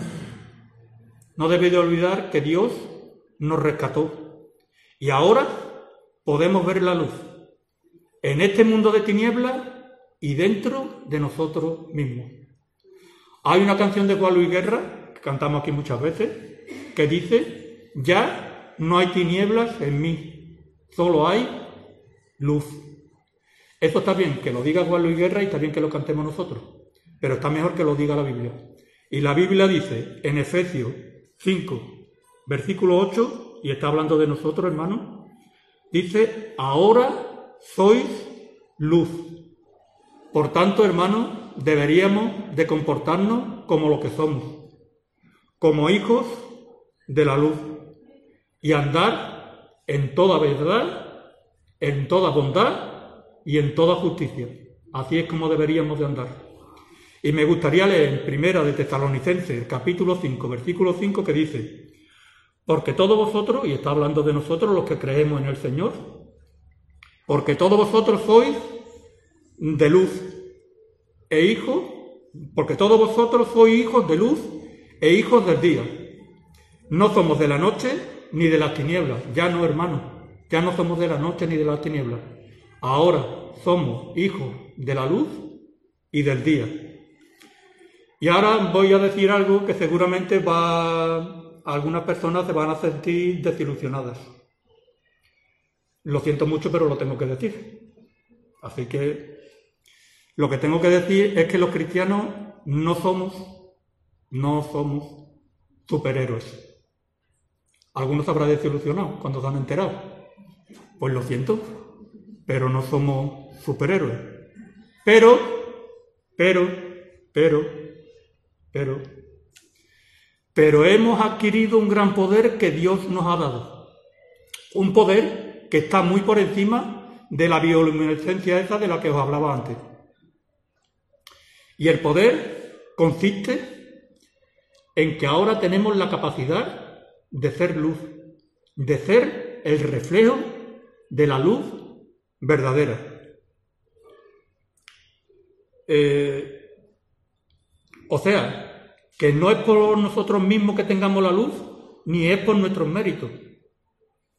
no debéis de olvidar que Dios nos rescató Y ahora podemos ver la luz en este mundo de tinieblas y dentro de nosotros mismos. Hay una canción de Juan Luis Guerra, que cantamos aquí muchas veces, que dice, ya no hay tinieblas en mí, solo hay luz. Eso está bien que lo diga Juan Luis Guerra y está bien que lo cantemos nosotros, pero está mejor que lo diga la Biblia. Y la Biblia dice en Efesios 5, versículo 8, y está hablando de nosotros, hermanos, dice, ahora sois luz. Por tanto, hermanos, deberíamos de comportarnos como lo que somos, como hijos de la luz, y andar en toda verdad, en toda bondad y en toda justicia. Así es como deberíamos de andar. Y me gustaría leer Primera de Tesalonicenses, capítulo 5, versículo 5, que dice, porque todos vosotros, y está hablando de nosotros los que creemos en el Señor, porque todos vosotros sois de luz e hijos, porque todos vosotros sois hijos de luz e hijos del día. No somos de la noche ni de las tinieblas, ya no hermanos, ya no somos de la noche ni de las tinieblas. Ahora somos hijos de la luz y del día. Y ahora voy a decir algo que seguramente va, algunas personas se van a sentir desilusionadas. Lo siento mucho, pero lo tengo que decir. Así que lo que tengo que decir es que los cristianos no somos, no somos superhéroes. Algunos habrá desilusionado cuando se han enterado. Pues lo siento, pero no somos superhéroes. Pero, pero, pero, pero, pero hemos adquirido un gran poder que Dios nos ha dado. Un poder que está muy por encima de la bioluminescencia esa de la que os hablaba antes. Y el poder consiste en que ahora tenemos la capacidad de ser luz, de ser el reflejo de la luz verdadera. Eh, o sea, que no es por nosotros mismos que tengamos la luz, ni es por nuestros méritos.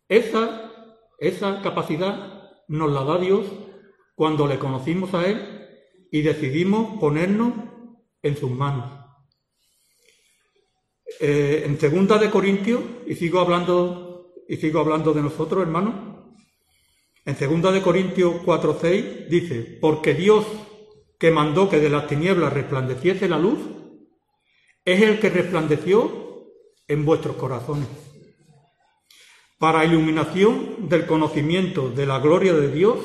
Esa, esa capacidad nos la da Dios cuando le conocimos a Él y decidimos ponernos en sus manos. Eh, en segunda de Corintios, y sigo hablando, y sigo hablando de nosotros, hermanos, en segunda de Corintios 4.6 dice, porque Dios que mandó que de las tinieblas resplandeciese la luz, es el que resplandeció en vuestros corazones, para iluminación del conocimiento de la gloria de Dios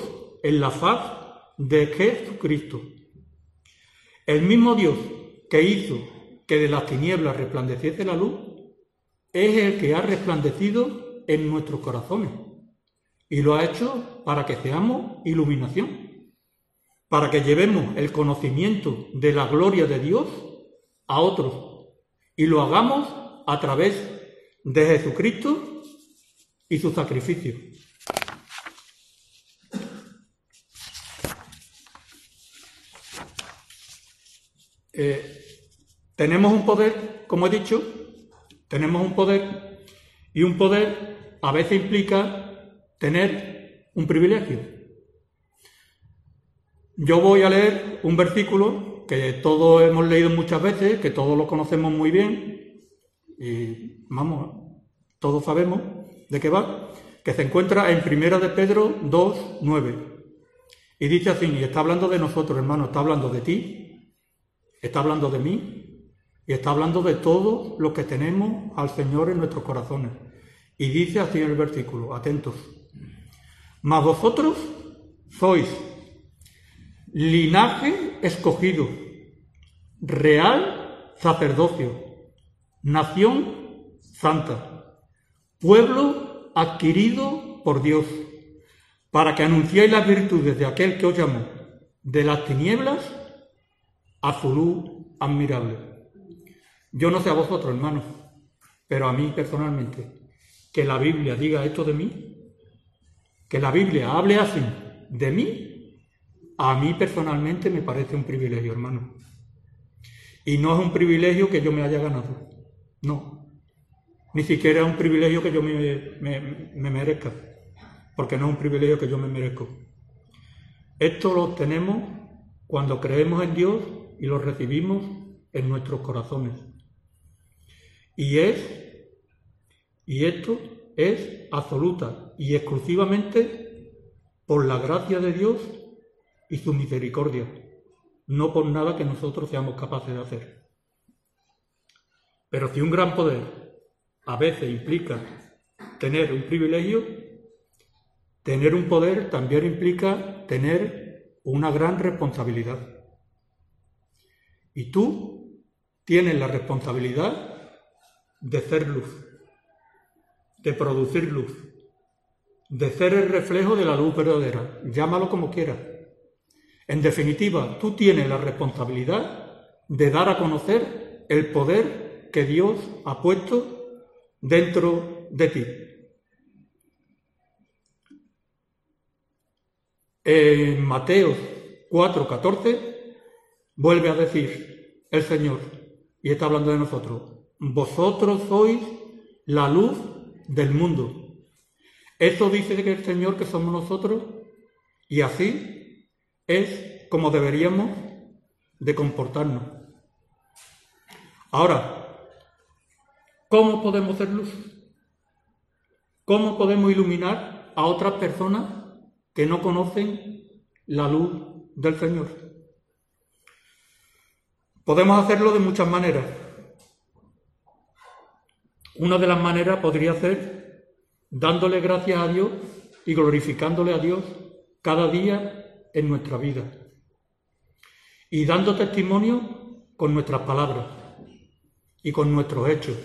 en la faz de Jesucristo. El mismo Dios que hizo que de las tinieblas resplandeciese la luz, es el que ha resplandecido en nuestros corazones y lo ha hecho para que seamos iluminación para que llevemos el conocimiento de la gloria de Dios a otros y lo hagamos a través de Jesucristo y su sacrificio. Eh, tenemos un poder, como he dicho, tenemos un poder y un poder a veces implica tener un privilegio. Yo voy a leer un versículo que todos hemos leído muchas veces, que todos lo conocemos muy bien, y vamos, todos sabemos de qué va, que se encuentra en Primera de Pedro 2, 9. Y dice así, y está hablando de nosotros, hermano, está hablando de ti, está hablando de mí, y está hablando de todos los que tenemos al Señor en nuestros corazones. Y dice así en el versículo, atentos, mas vosotros sois linaje escogido, real sacerdocio, nación santa, pueblo adquirido por Dios, para que anunciéis las virtudes de aquel que os llamó de las tinieblas a su luz admirable. Yo no sé a vosotros, hermanos, pero a mí personalmente, que la Biblia diga esto de mí, que la Biblia hable así de mí, a mí personalmente me parece un privilegio, hermano. Y no es un privilegio que yo me haya ganado. No. ni siquiera es un privilegio que yo me, me merezca, porque no es un privilegio que yo me merezco. Esto lo obtenemos cuando creemos en Dios y lo recibimos en nuestros corazones. Y es, y esto es absoluta y exclusivamente por la gracia de Dios y su misericordia, no por nada que nosotros seamos capaces de hacer. Pero si un gran poder a veces implica tener un privilegio, tener un poder también implica tener una gran responsabilidad. Y tú tienes la responsabilidad de ser luz, de producir luz, de ser el reflejo de la luz verdadera, llámalo como quieras. En definitiva, tú tienes la responsabilidad de dar a conocer el poder que Dios ha puesto dentro de ti. En Mateo 4:14 vuelve a decir el Señor, y está hablando de nosotros, vosotros sois la luz del mundo. Eso dice que el Señor que somos nosotros, y así es como deberíamos de comportarnos. Ahora, ¿cómo podemos ser luz? ¿Cómo podemos iluminar a otras personas que no conocen la luz del Señor. Podemos hacerlo de muchas maneras. Una de las maneras podría ser dándole gracias a Dios y glorificándole a Dios cada día en nuestra vida. Y dando testimonio con nuestras palabras y con nuestros hechos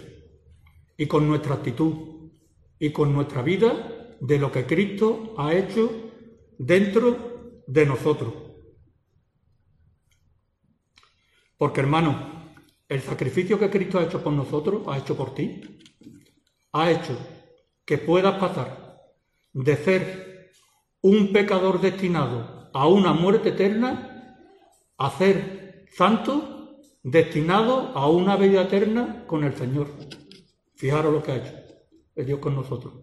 y con nuestra actitud y con nuestra vida de lo que Cristo ha hecho dentro de nosotros. Porque hermano, el sacrificio que Cristo ha hecho por nosotros, ha hecho por ti, ha hecho que puedas pasar de ser un pecador destinado a una muerte eterna a ser santo destinado a una vida eterna con el Señor. Fijaros lo que ha hecho el Dios con nosotros.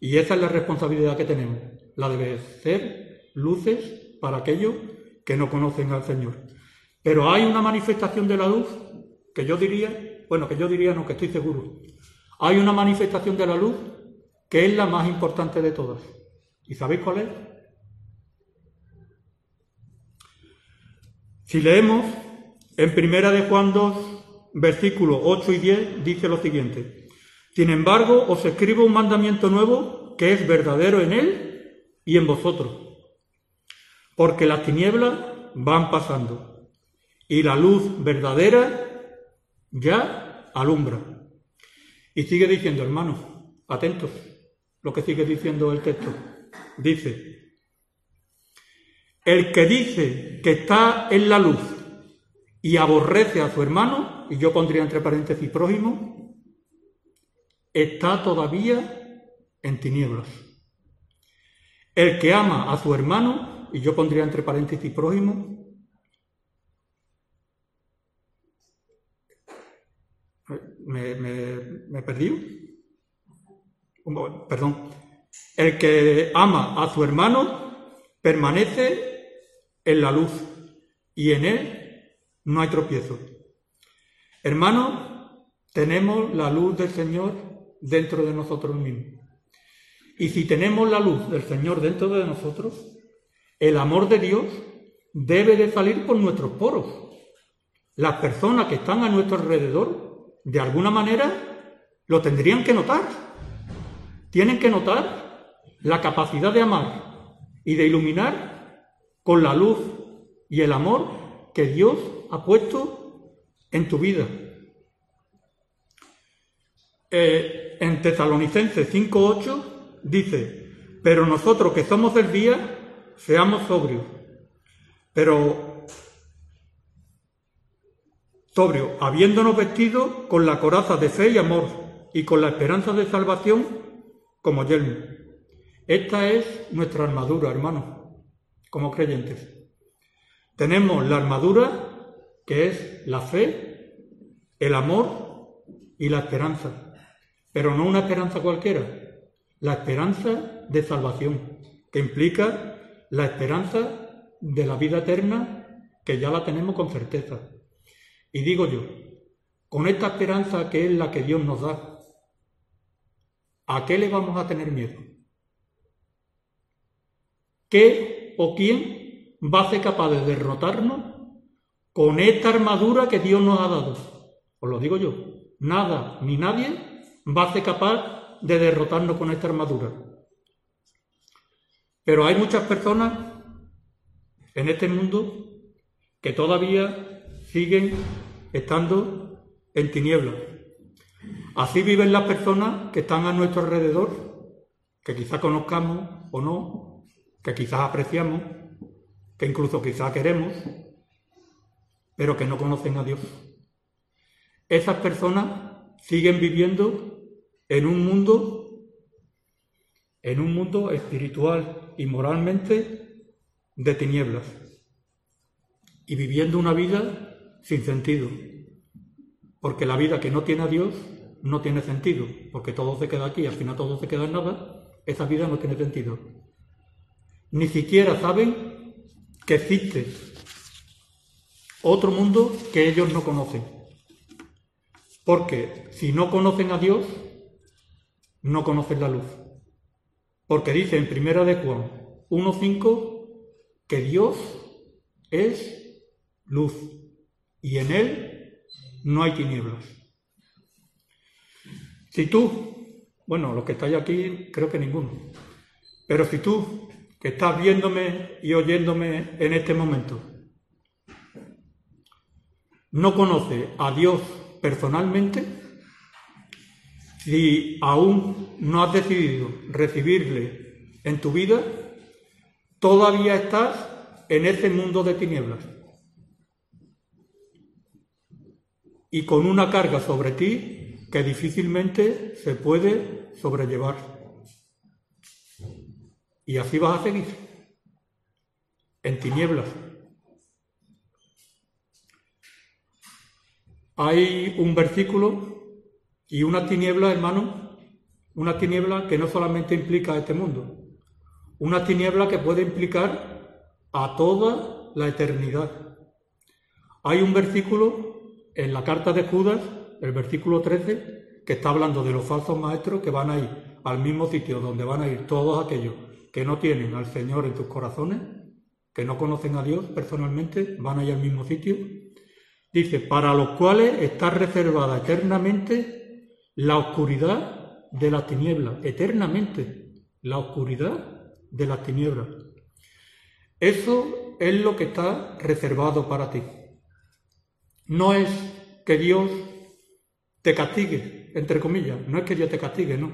Y esa es la responsabilidad que tenemos la de ser luces para aquellos que no conocen al Señor. Pero hay una manifestación de la luz que yo diría, bueno, que yo diría no, que estoy seguro. Hay una manifestación de la luz que es la más importante de todas. ¿Y sabéis cuál es? Si leemos en Primera de Juan 2, versículos 8 y 10, dice lo siguiente. Sin embargo, os escribo un mandamiento nuevo que es verdadero en él y en vosotros, porque las tinieblas van pasando y la luz verdadera ya alumbra. Y sigue diciendo, hermanos, atentos, lo que sigue diciendo el texto. Dice, el que dice que está en la luz y aborrece a su hermano, y yo pondría entre paréntesis prójimo, está todavía en tinieblas. El que ama a su hermano, y yo pondría entre paréntesis prójimo, me, me, perdí. Perdón. El que ama a su hermano permanece en la luz y en él no hay tropiezo. Hermano, tenemos la luz del Señor dentro de nosotros mismos. Y si tenemos la luz del Señor dentro de nosotros, el amor de Dios debe de salir por nuestros poros. Las personas que están a nuestro alrededor, de alguna manera, lo tendrían que notar. Tienen que notar la capacidad de amar y de iluminar con la luz y el amor que Dios ha puesto en tu vida. Eh, en Tesalonicenses 5.8 dice, pero nosotros que somos del día, seamos sobrios. Pero sobrio, habiéndonos vestido con la coraza de fe y amor y con la esperanza de salvación como yelmo. Esta es nuestra armadura, hermano, como creyentes. Tenemos la armadura que es la fe, el amor y la esperanza. pero no una esperanza cualquiera, la esperanza de salvación, que implica la esperanza de la vida eterna que ya la tenemos con certeza. Y digo yo, con esta esperanza que es la que Dios nos da, ¿a qué le vamos a tener miedo? ¿Qué o quién va a ser capaz de derrotarnos con esta armadura que Dios nos ha dado? Os lo digo yo, nada ni nadie va a ser capaz de derrotarnos con esta armadura. Pero hay muchas personas en este mundo que todavía siguen estando en tinieblas. Así viven las personas que están a nuestro alrededor, que quizás conozcamos o no, que quizás apreciamos, que incluso quizás queremos, pero que no conocen a Dios. Esas personas siguen viviendo en un mundo, en un mundo espiritual y moralmente de tinieblas y viviendo una vida sin sentido. Porque la vida que no tiene a Dios no tiene sentido, porque todo se queda aquí, al final todo se queda en nada, esa vida no tiene sentido. Ni siquiera saben que existe otro mundo que ellos no conocen. Porque si no conocen a Dios, no conocen la luz. Porque dice en Primera de Juan 1.5 que Dios es luz, y en él no hay tinieblas. Si tú, bueno, los que estáis aquí, creo que ninguno, pero si tú, que estás viéndome y oyéndome en este momento, no conoces a Dios personalmente, si aún no has decidido recibirle en tu vida, todavía estás en ese mundo de tinieblas. Y con una carga sobre ti que difícilmente se puede sobrellevar. Y así vas a seguir, en tinieblas. Hay un versículo y una tiniebla, hermano, una tiniebla que no solamente implica a este mundo, una tiniebla que puede implicar a toda la eternidad. Hay un versículo en la carta de Judas, el versículo 13, que está hablando de los falsos maestros que van a ir al mismo sitio donde van a ir todos aquellos que no tienen al Señor en sus corazones, que no conocen a Dios personalmente, van a ir al mismo sitio. Dice, para los cuales está reservada eternamente la oscuridad de las tinieblas, eternamente la oscuridad de las tinieblas. Eso es lo que está reservado para ti. No es que Dios te castigue, entre comillas, no es que Dios te castigue, no.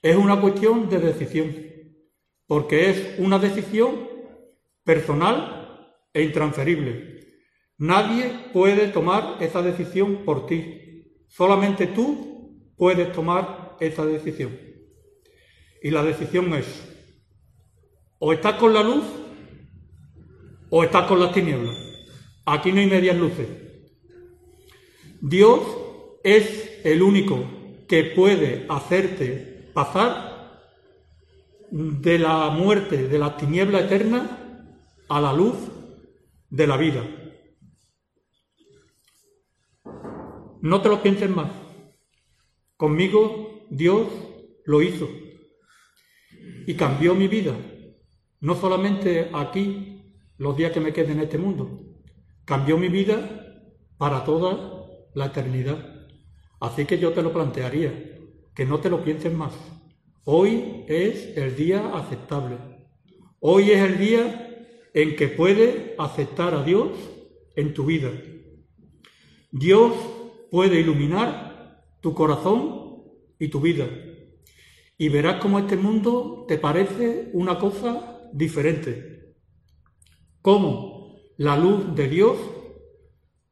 Es una cuestión de decisión, porque es una decisión personal e intransferible. Nadie puede tomar esa decisión por ti. Solamente tú puedes tomar esa decisión. Y la decisión es, o estás con la luz o estás con las tinieblas. Aquí no hay medias luces. Dios es el único que puede hacerte pasar de la muerte, de la tiniebla eterna, a la luz de la vida. No te lo pienses más. Conmigo Dios lo hizo y cambió mi vida. No solamente aquí, los días que me queden en este mundo. Cambió mi vida para toda la eternidad. Así que yo te lo plantearía, que no te lo pienses más. Hoy es el día aceptable. Hoy es el día en que puedes aceptar a Dios en tu vida. Dios puede iluminar tu corazón y tu vida. Y verás cómo este mundo te parece una cosa diferente. Cómo la luz de Dios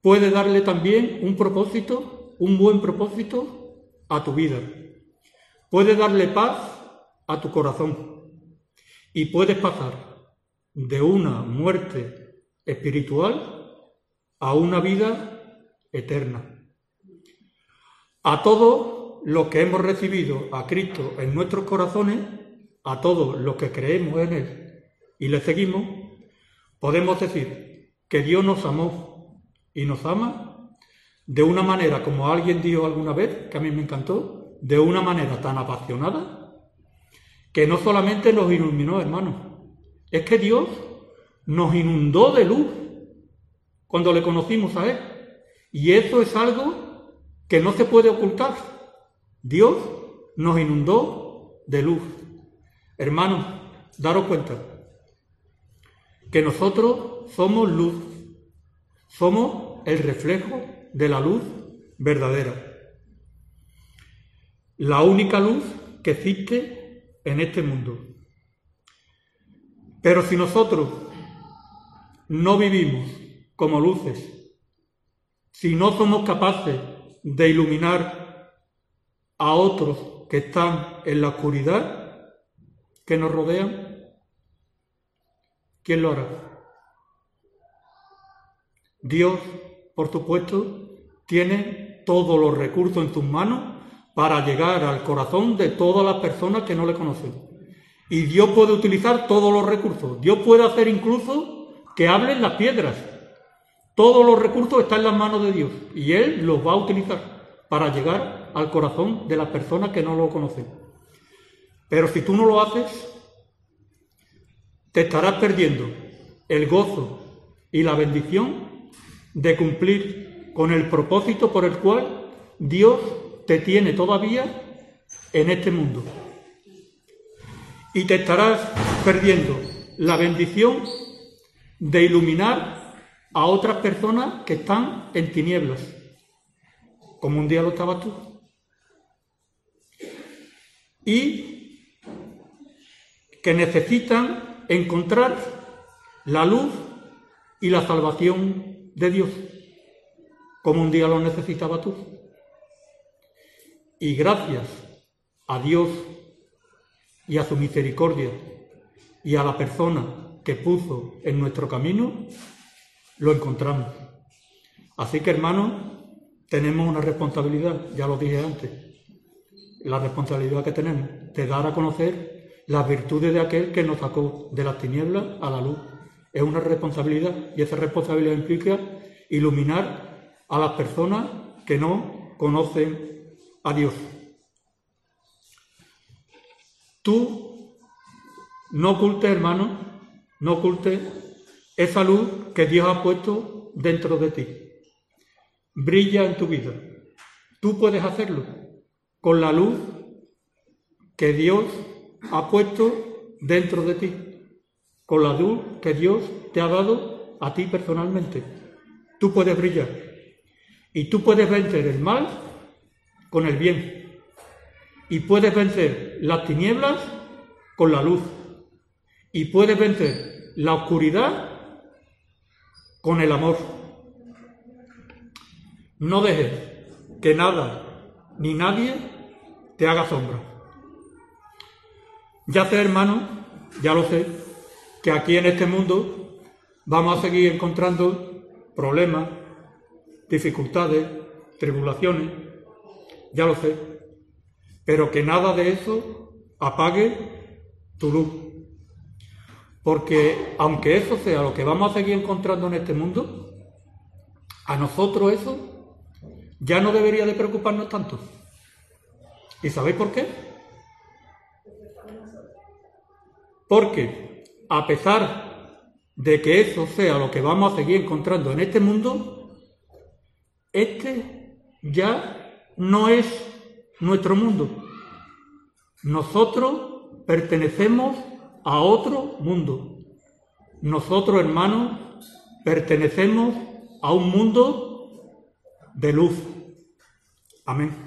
puede darle también un propósito, un buen propósito a tu vida. Puede darle paz a tu corazón y puedes pasar de una muerte espiritual a una vida eterna. A todos los que hemos recibido a Cristo en nuestros corazones, a todos los que creemos en Él y le seguimos, podemos decir que Dios nos amó y nos ama de una manera, como alguien dijo alguna vez, que a mí me encantó, de una manera tan apasionada, que no solamente nos iluminó, hermanos, es que Dios nos inundó de luz cuando le conocimos a Él. Y eso es algo que no se puede ocultar. Dios nos inundó de luz. Hermanos, daros cuenta que nosotros somos luz, somos el reflejo de la luz verdadera. La única luz que existe en este mundo. Pero si nosotros no vivimos como luces, si no somos capaces de iluminar a otros que están en la oscuridad que nos rodean, ¿quién lo hará? Dios, por supuesto, tiene todos los recursos en sus manos para llegar al corazón de todas las personas que no le conocen. Y Dios puede utilizar todos los recursos. Dios puede hacer incluso que hablen las piedras. Todos los recursos están en las manos de Dios y Él los va a utilizar para llegar al corazón de las personas que no lo conocen. Pero si tú no lo haces, te estarás perdiendo el gozo y la bendición de cumplir con el propósito por el cual Dios te tiene todavía en este mundo. Y te estarás perdiendo la bendición de iluminar a otras personas que están en tinieblas, como un día lo estabas tú. Y que necesitan encontrar la luz y la salvación de Dios, como un día lo necesitaba tú. Y gracias a Dios y a su misericordia y a la persona que puso en nuestro camino, lo encontramos. Así que hermanos, tenemos una responsabilidad, ya lo dije antes, la responsabilidad que tenemos de dar a conocer las virtudes de aquel que nos sacó de las tinieblas a la luz. Es una responsabilidad y esa responsabilidad implica iluminar a las personas que no conocen a Dios. Tú no ocultes, hermano, no ocultes esa luz que Dios ha puesto dentro de ti. Brilla en tu vida. Tú puedes hacerlo con la luz que Dios ha puesto dentro de ti, con la luz que Dios te ha dado a ti personalmente. Tú puedes brillar y tú puedes vencer el mal con el bien. Y puedes vencer las tinieblas con la luz. Y puedes vencer la oscuridad con el amor. No dejes que nada ni nadie te haga sombra. Ya sé, hermano, ya lo sé, que aquí en este mundo vamos a seguir encontrando problemas, dificultades, tribulaciones, ya lo sé, pero que nada de eso apague tu luz. Porque aunque eso sea lo que vamos a seguir encontrando en este mundo, a nosotros eso ya no debería de preocuparnos tanto. ¿Y sabéis por qué? Porque a pesar de que eso sea lo que vamos a seguir encontrando en este mundo, este ya no es nuestro mundo. Nosotros pertenecemos a otro mundo. Nosotros, hermanos, pertenecemos a un mundo de luz. Amén.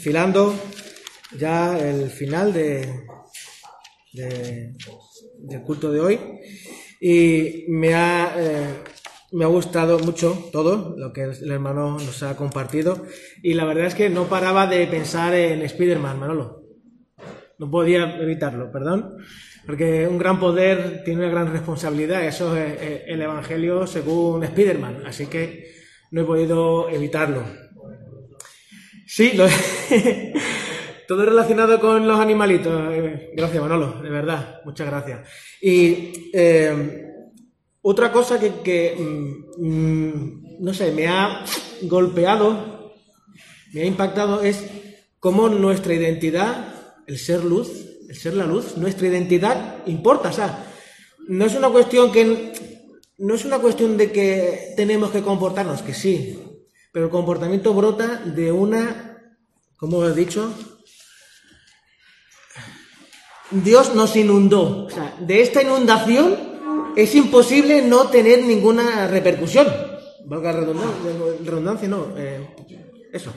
Enfilando ya el final de, de- del culto de hoy y me ha, eh, me ha gustado mucho todo lo que el hermano nos ha compartido y la verdad es que no paraba de pensar en Spider-Man, Manolo. No podía evitarlo, perdón. Porque un gran poder tiene una gran responsabilidad. Eso es eh, el Evangelio según Spider-Man. Así que no he podido evitarlo. Sí, lo- todo relacionado con los animalitos. Eh, Gracias, Manolo, de verdad. Muchas gracias. Y eh, otra cosa que, mm, mm, no sé, me ha golpeado, me ha impactado es cómo nuestra identidad, el ser luz, el ser la luz, nuestra identidad importa, o sea, no es una cuestión que no es una cuestión de que tenemos que comportarnos, que sí, pero el comportamiento brota de una, como he dicho, Dios nos inundó, o sea, de esta inundación es imposible no tener ninguna repercusión, valga redundancia no, eh, eso.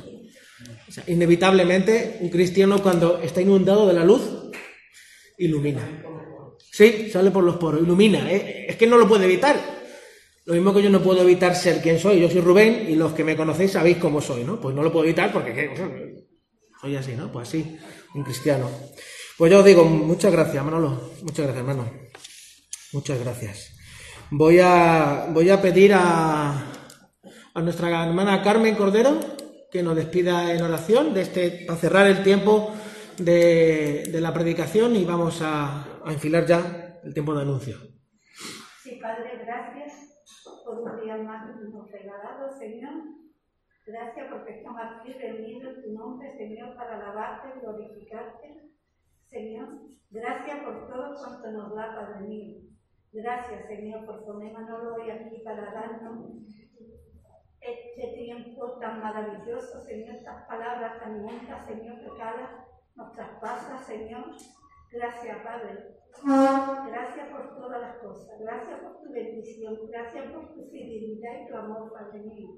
O sea, inevitablemente, un cristiano cuando está inundado de la luz, ilumina. Sí, sale por los poros, ilumina. ¿eh? Es que no lo puede evitar. Lo mismo que yo no puedo evitar ser quien soy. Yo soy Rubén y los que me conocéis sabéis cómo soy, ¿no? Pues no lo puedo evitar porque ¿qué? soy así, ¿no? Pues así, un cristiano. Pues yo os digo, muchas gracias, Manolo. Muchas gracias, hermano. Muchas gracias. Voy a, voy a pedir a, a nuestra hermana Carmen Cordero que nos despida en oración de este, para cerrar el tiempo de, de la predicación y vamos a, a enfilar ya el tiempo de anuncio. Sí, Padre, gracias por un día más nos regalado, Señor. Gracias porque estamos aquí reunidos en tu nombre, Señor, para alabarte, glorificarte. Señor, gracias por todo cuanto nos da, Padre mío. Gracias, Señor, por poner Manolo hoy aquí para darnos este tiempo tan maravilloso, Señor, estas palabras tan inmensas, Señor, que cada nos traspasa, Señor. Gracias, Padre. Gracias por todas las cosas. Gracias por tu bendición. Gracias por tu fidelidad y tu amor, Padre mío.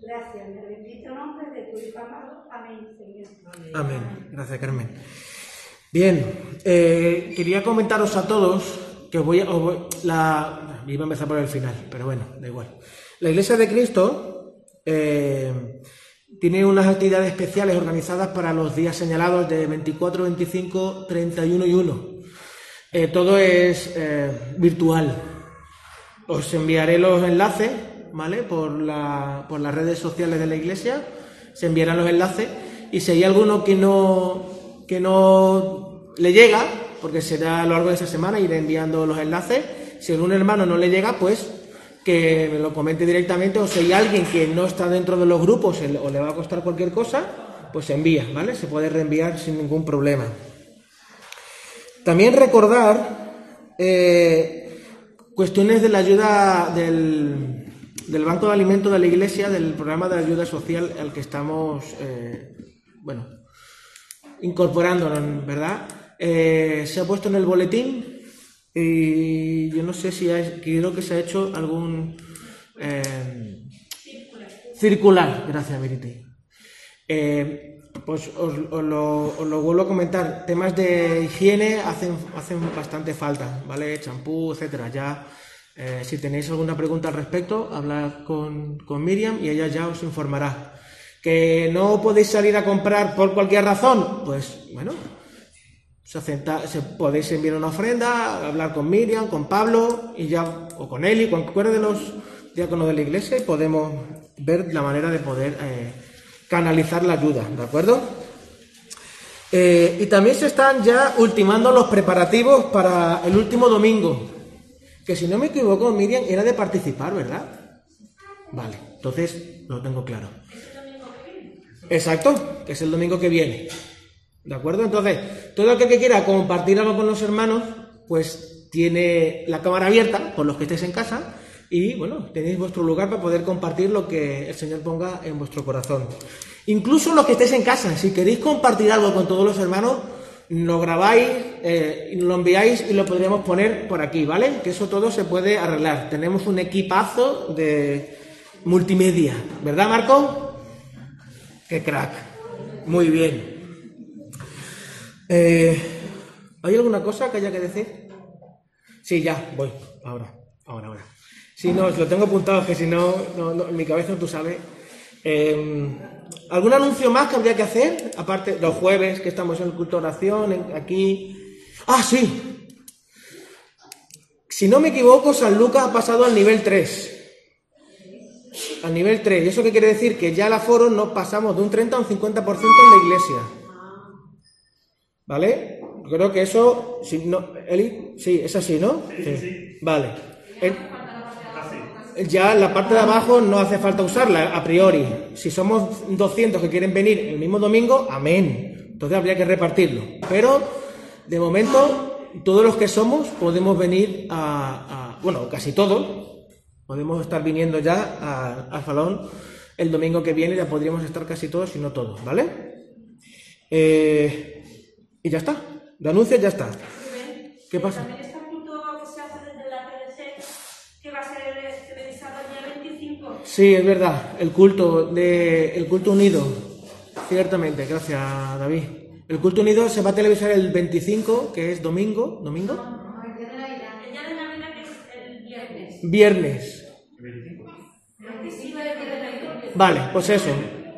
Gracias. En el bendito nombre de tu Hijo amado. Amén, Señor. Amén. Gracias, Carmen. Bien, eh, quería comentaros a todos que voy a, os voy- la, iba a empezar por el final, pero bueno, da igual. La Iglesia de Cristo eh, tiene unas actividades especiales organizadas para los días señalados de 24, 25, 31 y 1. Eh, todo es eh, virtual. Os enviaré los enlaces, ¿vale? Por, la- por las redes sociales de la iglesia. Se enviarán los enlaces. Y si hay alguno que no, que no le llega, porque será a lo largo de esa semana, iré enviando los enlaces. Si algún hermano no le llega, pues que me lo comente directamente. O si hay alguien que no está dentro de los grupos o le va a costar cualquier cosa, pues se envía, ¿vale? Se puede reenviar sin ningún problema. También recordar eh, cuestiones de la ayuda del, del Banco de Alimentos de la Iglesia, del programa de ayuda social al que estamos, eh, bueno, incorporándonos, ¿verdad? Eh, se ha puesto en el boletín y yo no sé si hay, creo que se ha hecho algún eh, circular. Gracias, Miriti. Eh, pues os, os lo, os lo vuelvo a comentar. Temas de higiene hacen, hacen bastante falta, ¿vale? Champú, etcétera. Ya, eh, si tenéis alguna pregunta al respecto, hablad con, con Miriam y ella ya os informará. ¿Que no podéis salir a comprar por cualquier razón? Pues, bueno, se acepta- se podéis enviar una ofrenda, hablar con Miriam, con Pablo y ya, o con Eli, cualquiera de los diáconos de la iglesia y podemos ver la manera de poder eh, canalizar la ayuda, ¿de acuerdo? Eh, y también se están ya ultimando los preparativos para el último domingo, que si no me equivoco, Miriam, era de participar, ¿verdad? Vale, entonces lo tengo claro. Exacto, que es el domingo que viene. ¿De acuerdo? Entonces, todo aquel que quiera compartir algo con los hermanos, pues tiene la cámara abierta, por los que estéis en casa, y bueno, tenéis vuestro lugar para poder compartir lo que el Señor ponga en vuestro corazón. Incluso los que estéis en casa, si queréis compartir algo con todos los hermanos, lo grabáis, eh, lo enviáis y lo podríamos poner por aquí, ¿vale? Que eso todo se puede arreglar. Tenemos un equipazo de multimedia, ¿verdad, Marco? ¡Qué crack! Muy bien. Eh, ¿Hay alguna cosa que haya que decir? Sí, ya, voy. Ahora, ahora, ahora. Si no, lo tengo apuntado, que si no, no, no, en mi cabeza tú sabes. Eh, ¿Algún anuncio más que habría que hacer? Aparte, los jueves que estamos en culto oración, aquí. ¡Ah, sí! Si no me equivoco, San Lucas ha pasado al nivel 3. Al nivel 3. ¿Y eso qué quiere decir? Que ya el aforo no pasamos de un 30 a un 50% en la iglesia. ¿Vale? Creo que eso. Si no, Eli, sí, es así, ¿no? Sí. Vale. El- ya la parte de abajo no hace falta usarla a priori. Si somos 200 que quieren venir el mismo domingo, amén. Entonces habría que repartirlo. Pero de momento, todos los que somos podemos venir a. a- bueno, casi todos. Podemos estar viniendo ya a- al salón el domingo que viene. Ya podríamos estar casi todos, si no todos, ¿vale? Eh, y ya está. De anuncios ya está. ¿Qué pasa? También está el culto que se hace desde la PDC, que va a ser televisado el día 25. Sí, es verdad. El culto de el culto unido. Ciertamente, gracias David. El culto unido se va a televisar el 25, que es domingo, domingo, El día de Navidad que es el viernes. viernes. Vale, pues eso,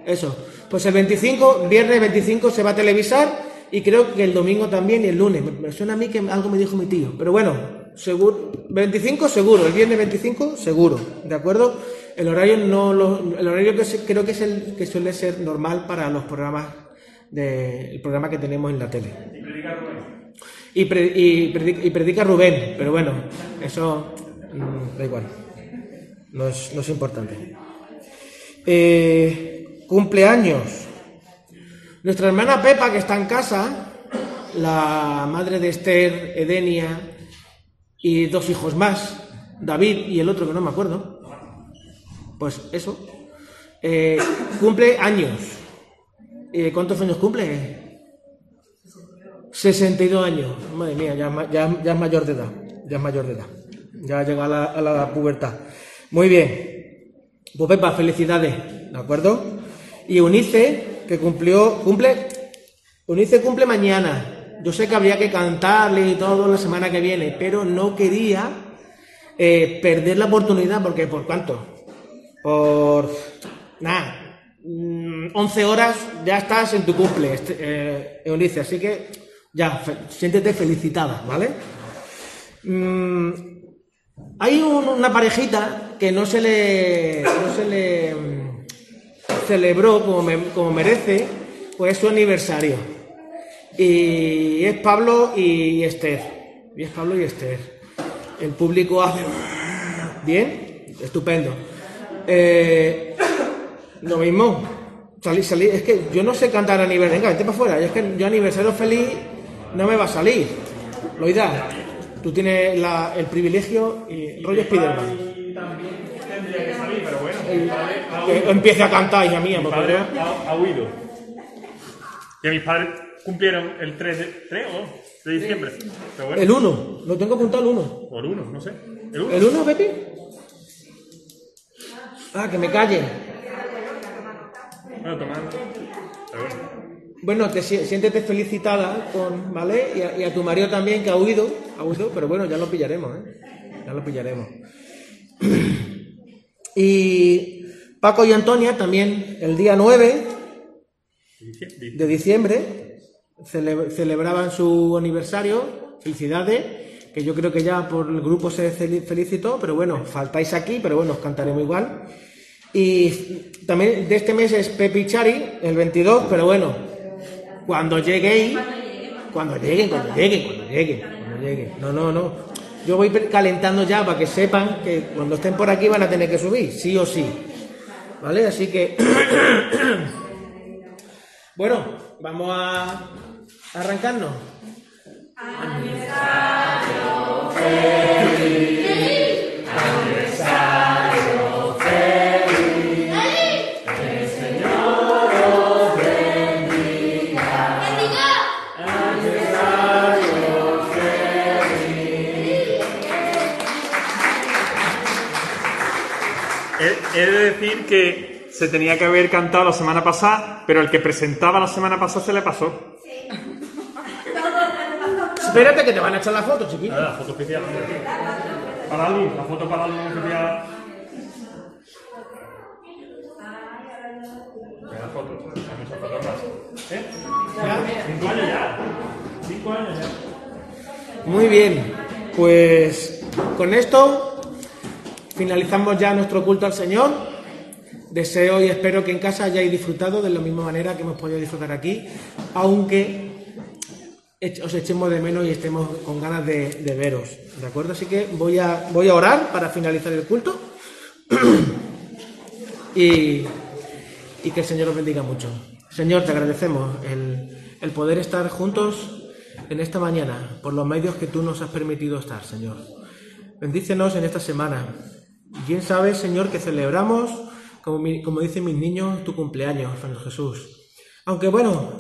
eso. Pues el 25, viernes 25 se va a televisar y creo que el domingo también y el lunes. Me, suena a mí que algo me dijo mi tío. Pero bueno, seguro, 25 seguro, el viernes 25 seguro, ¿de acuerdo? El horario no lo, el horario que se- creo que es el que suele ser normal para los programas de, el programa que tenemos en la tele. Y, pre- y predica, y predica Rubén, pero bueno, eso mm, da igual. No es, no es importante. Eh, cumpleaños. Nuestra hermana Pepa, que está en casa, la madre de Esther, Edenia y dos hijos más, David y el otro que no me acuerdo, pues eso, eh, cumple años. ¿Cuántos años cumple? 62 años. Madre mía, ya es mayor de edad. Ya es mayor de edad. Ya llega a la, a la pubertad. Muy bien. Pues Pepa, felicidades, ¿de acuerdo? Y Unice, que cumplió, cumple, Unice cumple mañana. Yo sé que habría que cantarle y todo la semana que viene, pero no quería eh, perder la oportunidad, porque ¿por cuánto? Por, nada, mm, 11 horas ya estás en tu cumple, este, eh, así que ya, fe- siéntete felicitada, ¿vale? Mm, hay un- una parejita que no se le, no se le mm, celebró como, me- como merece, pues su aniversario. Y es Pablo y Esther. Y es Pablo y Esther. El público hace... Bien, estupendo. Eh, lo mismo. Salí, salí, es que yo no sé cantar aniversario. Venga, vete para afuera. Es que yo aniversario feliz no me va a salir. Loida, tú tienes la- el privilegio y rollo Spiderman. Que empiece a cantar, hija mía, Mi porque padre ha, ha huido. Que mis padres cumplieron el 3 de, 3 o de diciembre. Pero bueno, El 1, lo tengo apuntado el 1. por uno, no sé. El 1. ¿El 1, Pepi? Ah, que me calle. Bueno, tomando. Pero bueno. Bueno, te si- siéntete felicitada con, ¿vale? Y a, y a tu marido también que ha huido, ha huido, pero bueno, ya lo pillaremos, ¿eh? Ya lo pillaremos. Y Paco y Antonia también el día 9 Dice- dice- de diciembre cele- celebraban su aniversario. Felicidades, que yo creo que ya por el grupo se felicitó, pero bueno, faltáis aquí, pero bueno, os cantaremos igual. Y también de este mes es Pepi Chari, el 22, pero bueno, cuando lleguéis, cuando lleguen, cuando lleguen, cuando lleguen, cuando lleguen. No, no, no. Yo voy calentando ya para que sepan que cuando estén por aquí van a tener que subir, sí o sí. ¿Vale? Así que Bueno, vamos a arrancarnos. He, he de decir que se tenía que haber cantado la semana pasada, pero el que presentaba la semana pasada se le pasó. Espérate que te van a echar la foto, chiquito. La foto oficial. Para Lu, la foto para Lu oficial. Venga, foto. Hay muchas fotos más. ¿Eh? Cinco años ya. Cinco años ya. Muy bien, pues con esto finalizamos ya nuestro culto al Señor. Deseo y espero que en casa hayáis disfrutado de la misma manera que hemos podido disfrutar aquí, aunque os echemos de menos y estemos con ganas de, veros. ¿De acuerdo? Así que voy a, voy a orar para finalizar el culto y, que el Señor os bendiga mucho. Señor, te agradecemos el poder estar juntos en esta mañana por los medios que tú nos has permitido estar, Señor. Bendícenos en esta semana. Bien sabes, Señor, que celebramos, como, mi- como dicen mis niños, tu cumpleaños, Señor Jesús. Aunque bueno,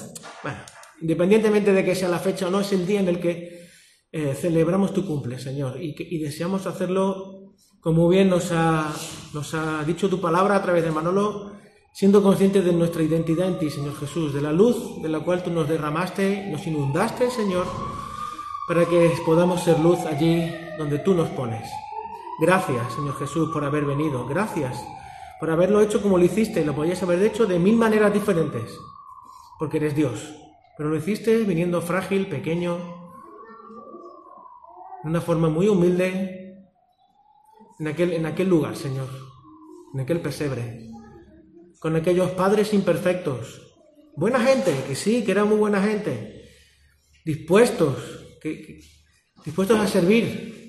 bueno, independientemente de que sea la fecha o no, es el día en el que eh, celebramos tu cumple, Señor, y deseamos hacerlo como bien nos ha, nos ha dicho tu palabra a través de Manolo, siendo conscientes de nuestra identidad en ti, Señor Jesús, de la luz de la cual tú nos derramaste, nos inundaste, Señor, para que podamos ser luz allí donde tú nos pones. Gracias, Señor Jesús, por haber venido. Gracias por haberlo hecho como lo hiciste. Lo podías haber hecho de mil maneras diferentes, porque eres Dios. Pero lo hiciste viniendo frágil, pequeño, de una forma muy humilde, en aquel, en aquel lugar, Señor, en aquel pesebre, con aquellos padres imperfectos, buena gente, que sí, que era muy buena gente, dispuestos, que, dispuestos a servir,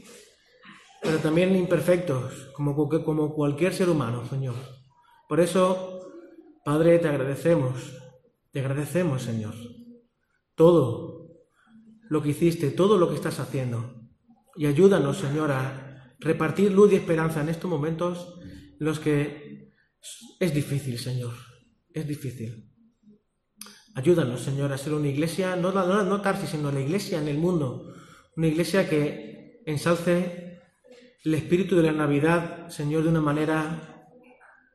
pero también imperfectos, como, como cualquier ser humano, Señor. Por eso, Padre, te agradecemos, te agradecemos, Señor, todo lo que hiciste, todo lo que estás haciendo. Y ayúdanos, Señor, a repartir luz y esperanza en estos momentos en los que es difícil, Señor, es difícil. Ayúdanos, Señor, a ser una iglesia, no, no, no Tarsis, sino la iglesia en el mundo, una iglesia que ensalce el espíritu de la Navidad, Señor, de una manera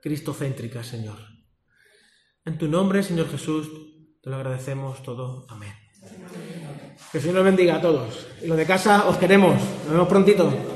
cristocéntrica, Señor. En tu nombre, Señor Jesús, te lo agradecemos todo. Amén. Que el Señor bendiga a todos. Y los de casa os queremos. Nos vemos prontito.